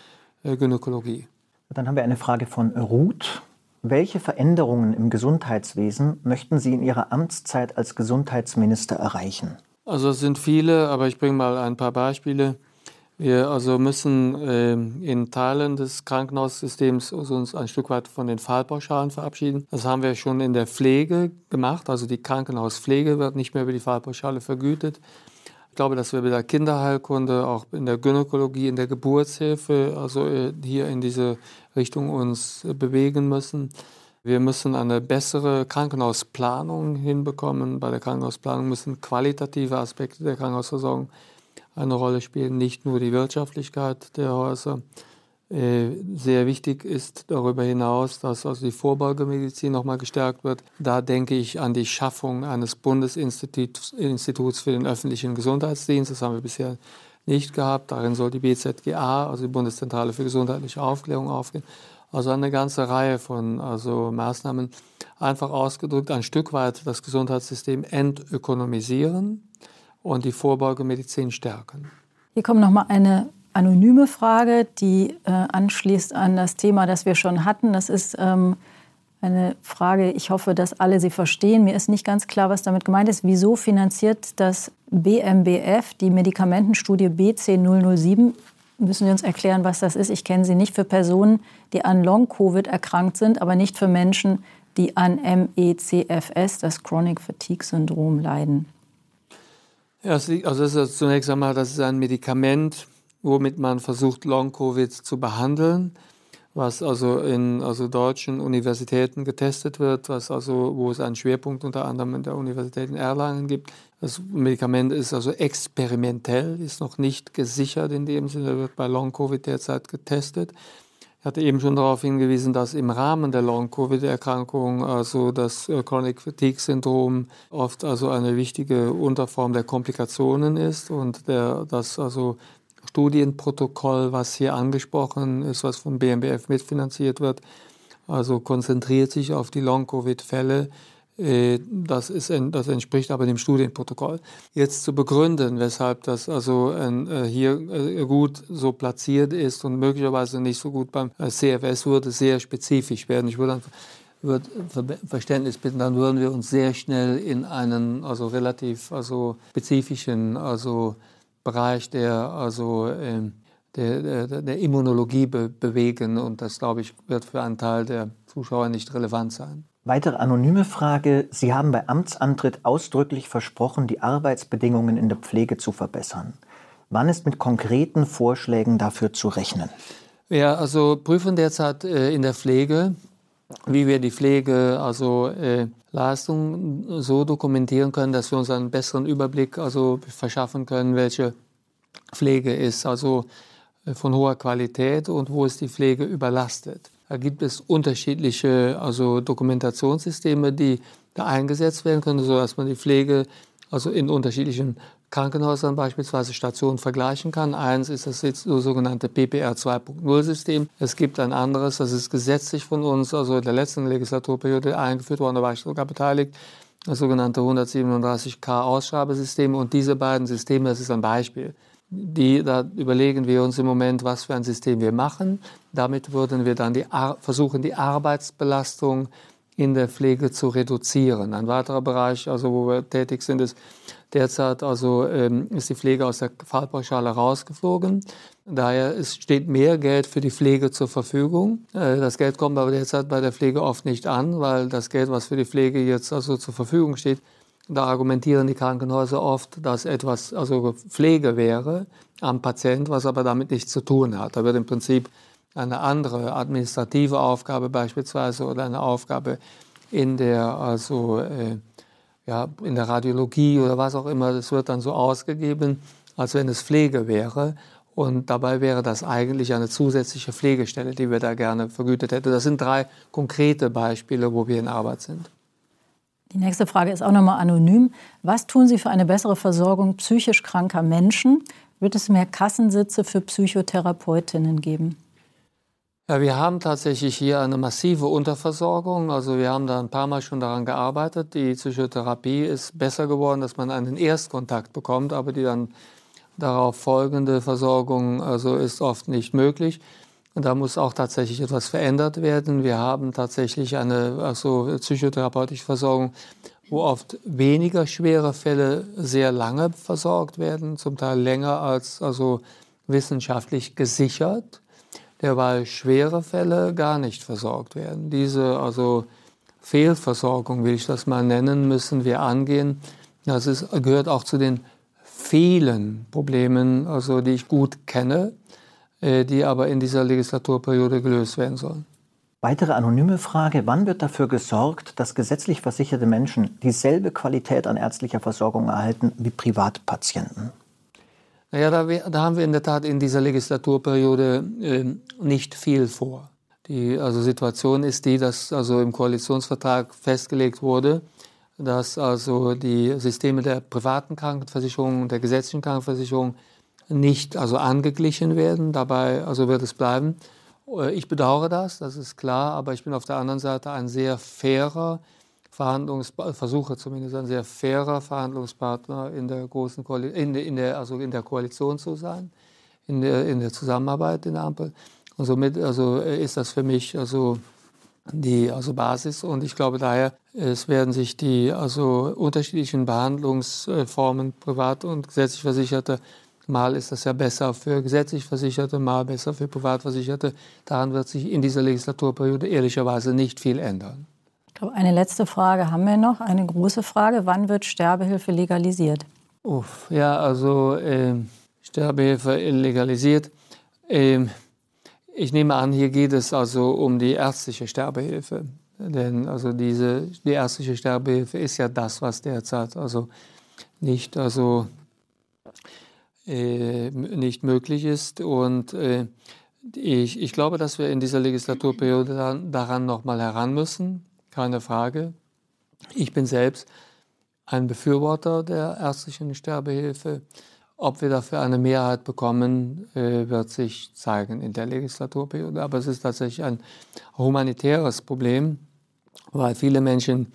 Gynäkologie. Dann haben wir eine Frage von Ruth. Welche Veränderungen im Gesundheitswesen möchten Sie in Ihrer Amtszeit als Gesundheitsminister erreichen? Also es sind viele, aber ich bringe mal ein paar Beispiele. Wir also müssen äh, in Teilen des Krankenhaussystems uns ein Stück weit von den Fallpauschalen verabschieden. Das haben wir schon in der Pflege gemacht. Also die Krankenhauspflege wird nicht mehr über die Fallpauschale vergütet. Ich glaube, dass wir bei der Kinderheilkunde, auch in der Gynäkologie, in der Geburtshilfe, also äh, hier in diese Richtung uns äh, bewegen müssen. Wir müssen eine bessere Krankenhausplanung hinbekommen. Bei der Krankenhausplanung müssen qualitative Aspekte der Krankenhausversorgung eine Rolle spielen, nicht nur die Wirtschaftlichkeit der Häuser. Äh, sehr wichtig ist darüber hinaus, dass also die Vorbeugemedizin nochmal gestärkt wird. Da denke ich an die Schaffung eines Bundesinstituts Instituts für den öffentlichen Gesundheitsdienst. Das haben wir bisher nicht gehabt. Darin soll die BZGA, also die Bundeszentrale für gesundheitliche Aufklärung, aufgehen. Also eine ganze Reihe von also Maßnahmen. Einfach ausgedrückt, ein Stück weit das Gesundheitssystem entökonomisieren und die Vorbeugemedizin stärken. Hier kommt noch mal eine anonyme Frage, die äh, anschließt an das Thema, das wir schon hatten. Das ist ähm, eine Frage, ich hoffe, dass alle sie verstehen. Mir ist nicht ganz klar, was damit gemeint ist. Wieso finanziert das BMBF die Medikamentenstudie BC007? Müssen Sie uns erklären, was das ist? Ich kenne sie nicht für Personen, die an Long-Covid erkrankt sind, aber nicht für Menschen, die an MECFS, das Chronic Fatigue Syndrom, leiden. Ja, also das ist zunächst einmal, das ist ein Medikament, womit man versucht, Long-Covid zu behandeln, was also in also deutschen Universitäten getestet wird, was also, wo es einen Schwerpunkt unter anderem in der Universität in Erlangen gibt. Das Medikament ist also experimentell, ist noch nicht gesichert in dem Sinne, wird bei Long-Covid derzeit getestet. Ich hatte eben schon darauf hingewiesen, dass im Rahmen der Long-Covid-Erkrankung also das äh, Chronic Fatigue-Syndrom oft also eine wichtige Unterform der Komplikationen ist und der, das also Studienprotokoll, was hier angesprochen ist, was vom BMBF mitfinanziert wird, also konzentriert sich auf die Long-Covid-Fälle. Äh, das, ist, das entspricht aber dem Studienprotokoll. Jetzt zu begründen, weshalb das also äh, hier äh, gut so platziert ist und möglicherweise nicht so gut beim CFS, würde sehr spezifisch werden. Ich würde würde Verständnis bitten, dann würden wir uns sehr schnell in einen also relativ also spezifischen also Bereich der, also, äh, der, der, der, Immunologie be bewegen. Und das, glaube ich, wird für einen Teil der Zuschauer nicht relevant sein. Weitere anonyme Frage. Sie haben bei Amtsantritt ausdrücklich versprochen, die Arbeitsbedingungen in der Pflege zu verbessern. Wann ist mit konkreten Vorschlägen dafür zu rechnen? Ja, also prüfen derzeit äh, in der Pflege, wie wir die Pflege, also äh, Leistung so dokumentieren können, dass wir uns einen besseren Überblick also verschaffen können, welche Pflege ist also äh, von hoher Qualität und wo ist die Pflege überlastet. Da gibt es unterschiedliche also Dokumentationssysteme, die da eingesetzt werden können, sodass man die Pflege also in unterschiedlichen Krankenhäusern beispielsweise Stationen vergleichen kann. Eins ist das sogenannte PPR 2.0-System. Es gibt ein anderes, das ist gesetzlich von uns, also in der letzten Legislaturperiode eingeführt worden, da war ich sogar beteiligt, das sogenannte 137k Ausschreibesystem. Und diese beiden Systeme, das ist ein Beispiel. Die, da überlegen wir uns im Moment, was für ein System wir machen. Damit würden wir dann die versuchen, die Arbeitsbelastung in der Pflege zu reduzieren. Ein weiterer Bereich, also wo wir tätig sind, ist derzeit also ähm, ist die Pflege aus der Fallpauschale rausgeflogen. Daher ist, steht mehr Geld für die Pflege zur Verfügung. Äh, das Geld kommt aber derzeit bei der Pflege oft nicht an, weil das Geld, was für die Pflege jetzt also zur Verfügung steht, da argumentieren die Krankenhäuser oft, dass etwas also Pflege wäre am Patient, was aber damit nichts zu tun hat. Da wird im Prinzip eine andere administrative Aufgabe beispielsweise oder eine Aufgabe in der, also, äh, ja, in der Radiologie oder was auch immer, das wird dann so ausgegeben, als wenn es Pflege wäre. Und dabei wäre das eigentlich eine zusätzliche Pflegestelle, die wir da gerne vergütet hätten. Das sind drei konkrete Beispiele, wo wir in Arbeit sind. Die nächste Frage ist auch nochmal anonym. Was tun Sie für eine bessere Versorgung psychisch kranker Menschen? Wird es mehr Kassensitze für Psychotherapeutinnen geben? Ja, wir haben tatsächlich hier eine massive Unterversorgung. Also wir haben da ein paar Mal schon daran gearbeitet. Die Psychotherapie ist besser geworden, dass man einen Erstkontakt bekommt, aber die dann darauf folgende Versorgung also ist oft nicht möglich. Und da muss auch tatsächlich etwas verändert werden. Wir haben tatsächlich eine also psychotherapeutische Versorgung, wo oft weniger schwere Fälle sehr lange versorgt werden, zum Teil länger als also wissenschaftlich gesichert, derweil schwere Fälle gar nicht versorgt werden. Diese also Fehlversorgung, will ich das mal nennen, müssen wir angehen. Das ist, gehört auch zu den vielen Problemen, also die ich gut kenne, äh, die aber in dieser Legislaturperiode gelöst werden sollen. Weitere anonyme Frage, wann wird dafür gesorgt, dass gesetzlich versicherte Menschen dieselbe Qualität an ärztlicher Versorgung erhalten wie Privatpatienten? Naja, da, da haben wir in der Tat in dieser Legislaturperiode äh, nicht viel vor. Die also Situation ist die, dass also im Koalitionsvertrag festgelegt wurde, dass also die Systeme der privaten Krankenversicherung und der gesetzlichen Krankenversicherung nicht also angeglichen werden. Dabei also wird es bleiben. Äh, ich bedauere das, das ist klar, aber ich bin auf der anderen Seite ein sehr fairer versuche zumindest ein sehr fairer Verhandlungspartner in der großen Koali in, in der, also in der Koalition zu sein, in der, in der Zusammenarbeit in der Ampel. Und somit also ist das für mich also die also Basis. Und ich glaube daher, es werden sich die also unterschiedlichen Behandlungsformen privat und gesetzlich Versicherte Mal ist das ja besser für gesetzlich Versicherte, mal besser für Privatversicherte. Daran wird sich in dieser Legislaturperiode ehrlicherweise nicht viel ändern. Glaube, eine letzte Frage haben wir noch, eine große Frage. Wann wird Sterbehilfe legalisiert? Uff, ja, also äh, Sterbehilfe legalisiert. Äh, ich nehme an, hier geht es also um die ärztliche Sterbehilfe. Denn also diese, die ärztliche Sterbehilfe ist ja das, was derzeit also nicht, also, äh, nicht möglich ist. Und äh, ich, ich glaube, dass wir in dieser Legislaturperiode daran nochmal heran müssen, keine Frage. Ich bin selbst ein Befürworter der ärztlichen Sterbehilfe. Ob wir dafür eine Mehrheit bekommen, äh, wird sich zeigen in der Legislaturperiode. Aber es ist tatsächlich ein humanitäres Problem, weil viele Menschen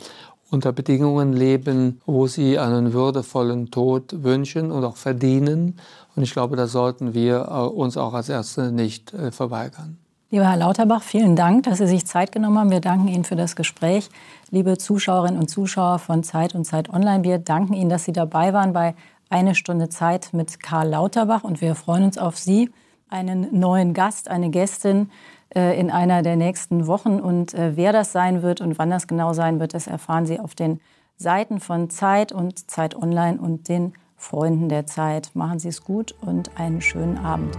unter Bedingungen leben, wo sie einen würdevollen Tod wünschen und auch verdienen. Und ich glaube, da sollten wir äh, uns auch als Ärzte nicht äh, verweigern. Lieber Herr Lauterbach, vielen Dank, dass Sie sich Zeit genommen haben. Wir danken Ihnen für das Gespräch. Liebe Zuschauerinnen und Zuschauer von Zeit und Zeit Online, wir danken Ihnen, dass Sie dabei waren bei eine Stunde Zeit mit Karl Lauterbach und wir freuen uns auf Sie, einen neuen Gast, eine Gästin äh, in einer der nächsten Wochen. Und äh, wer das sein wird und wann das genau sein wird, das erfahren Sie auf den Seiten von Zeit und Zeit Online und den Freunden der Zeit. Machen Sie es gut und einen schönen Abend.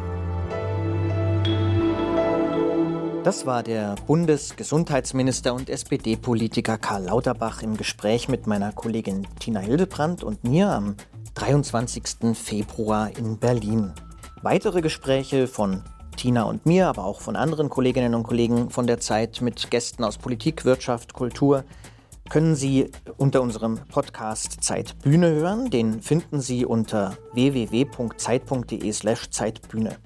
Das war der Bundesgesundheitsminister und SPD-Politiker Karl Lauterbach im Gespräch mit meiner Kollegin Tina Hildebrandt und mir am 23. Februar in Berlin. Weitere Gespräche von Tina und mir, aber auch von anderen Kolleginnen und Kollegen von der Zeit mit Gästen aus Politik, Wirtschaft, Kultur können Sie unter unserem Podcast Zeitbühne hören. Den finden Sie unter www.zeit.de/zeitbühne.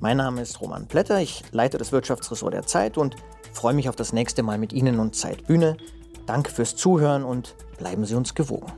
Mein Name ist Roman Plätter, ich leite das Wirtschaftsressort der Zeit und freue mich auf das nächste Mal mit Ihnen und Zeitbühne. Danke fürs Zuhören und bleiben Sie uns gewogen.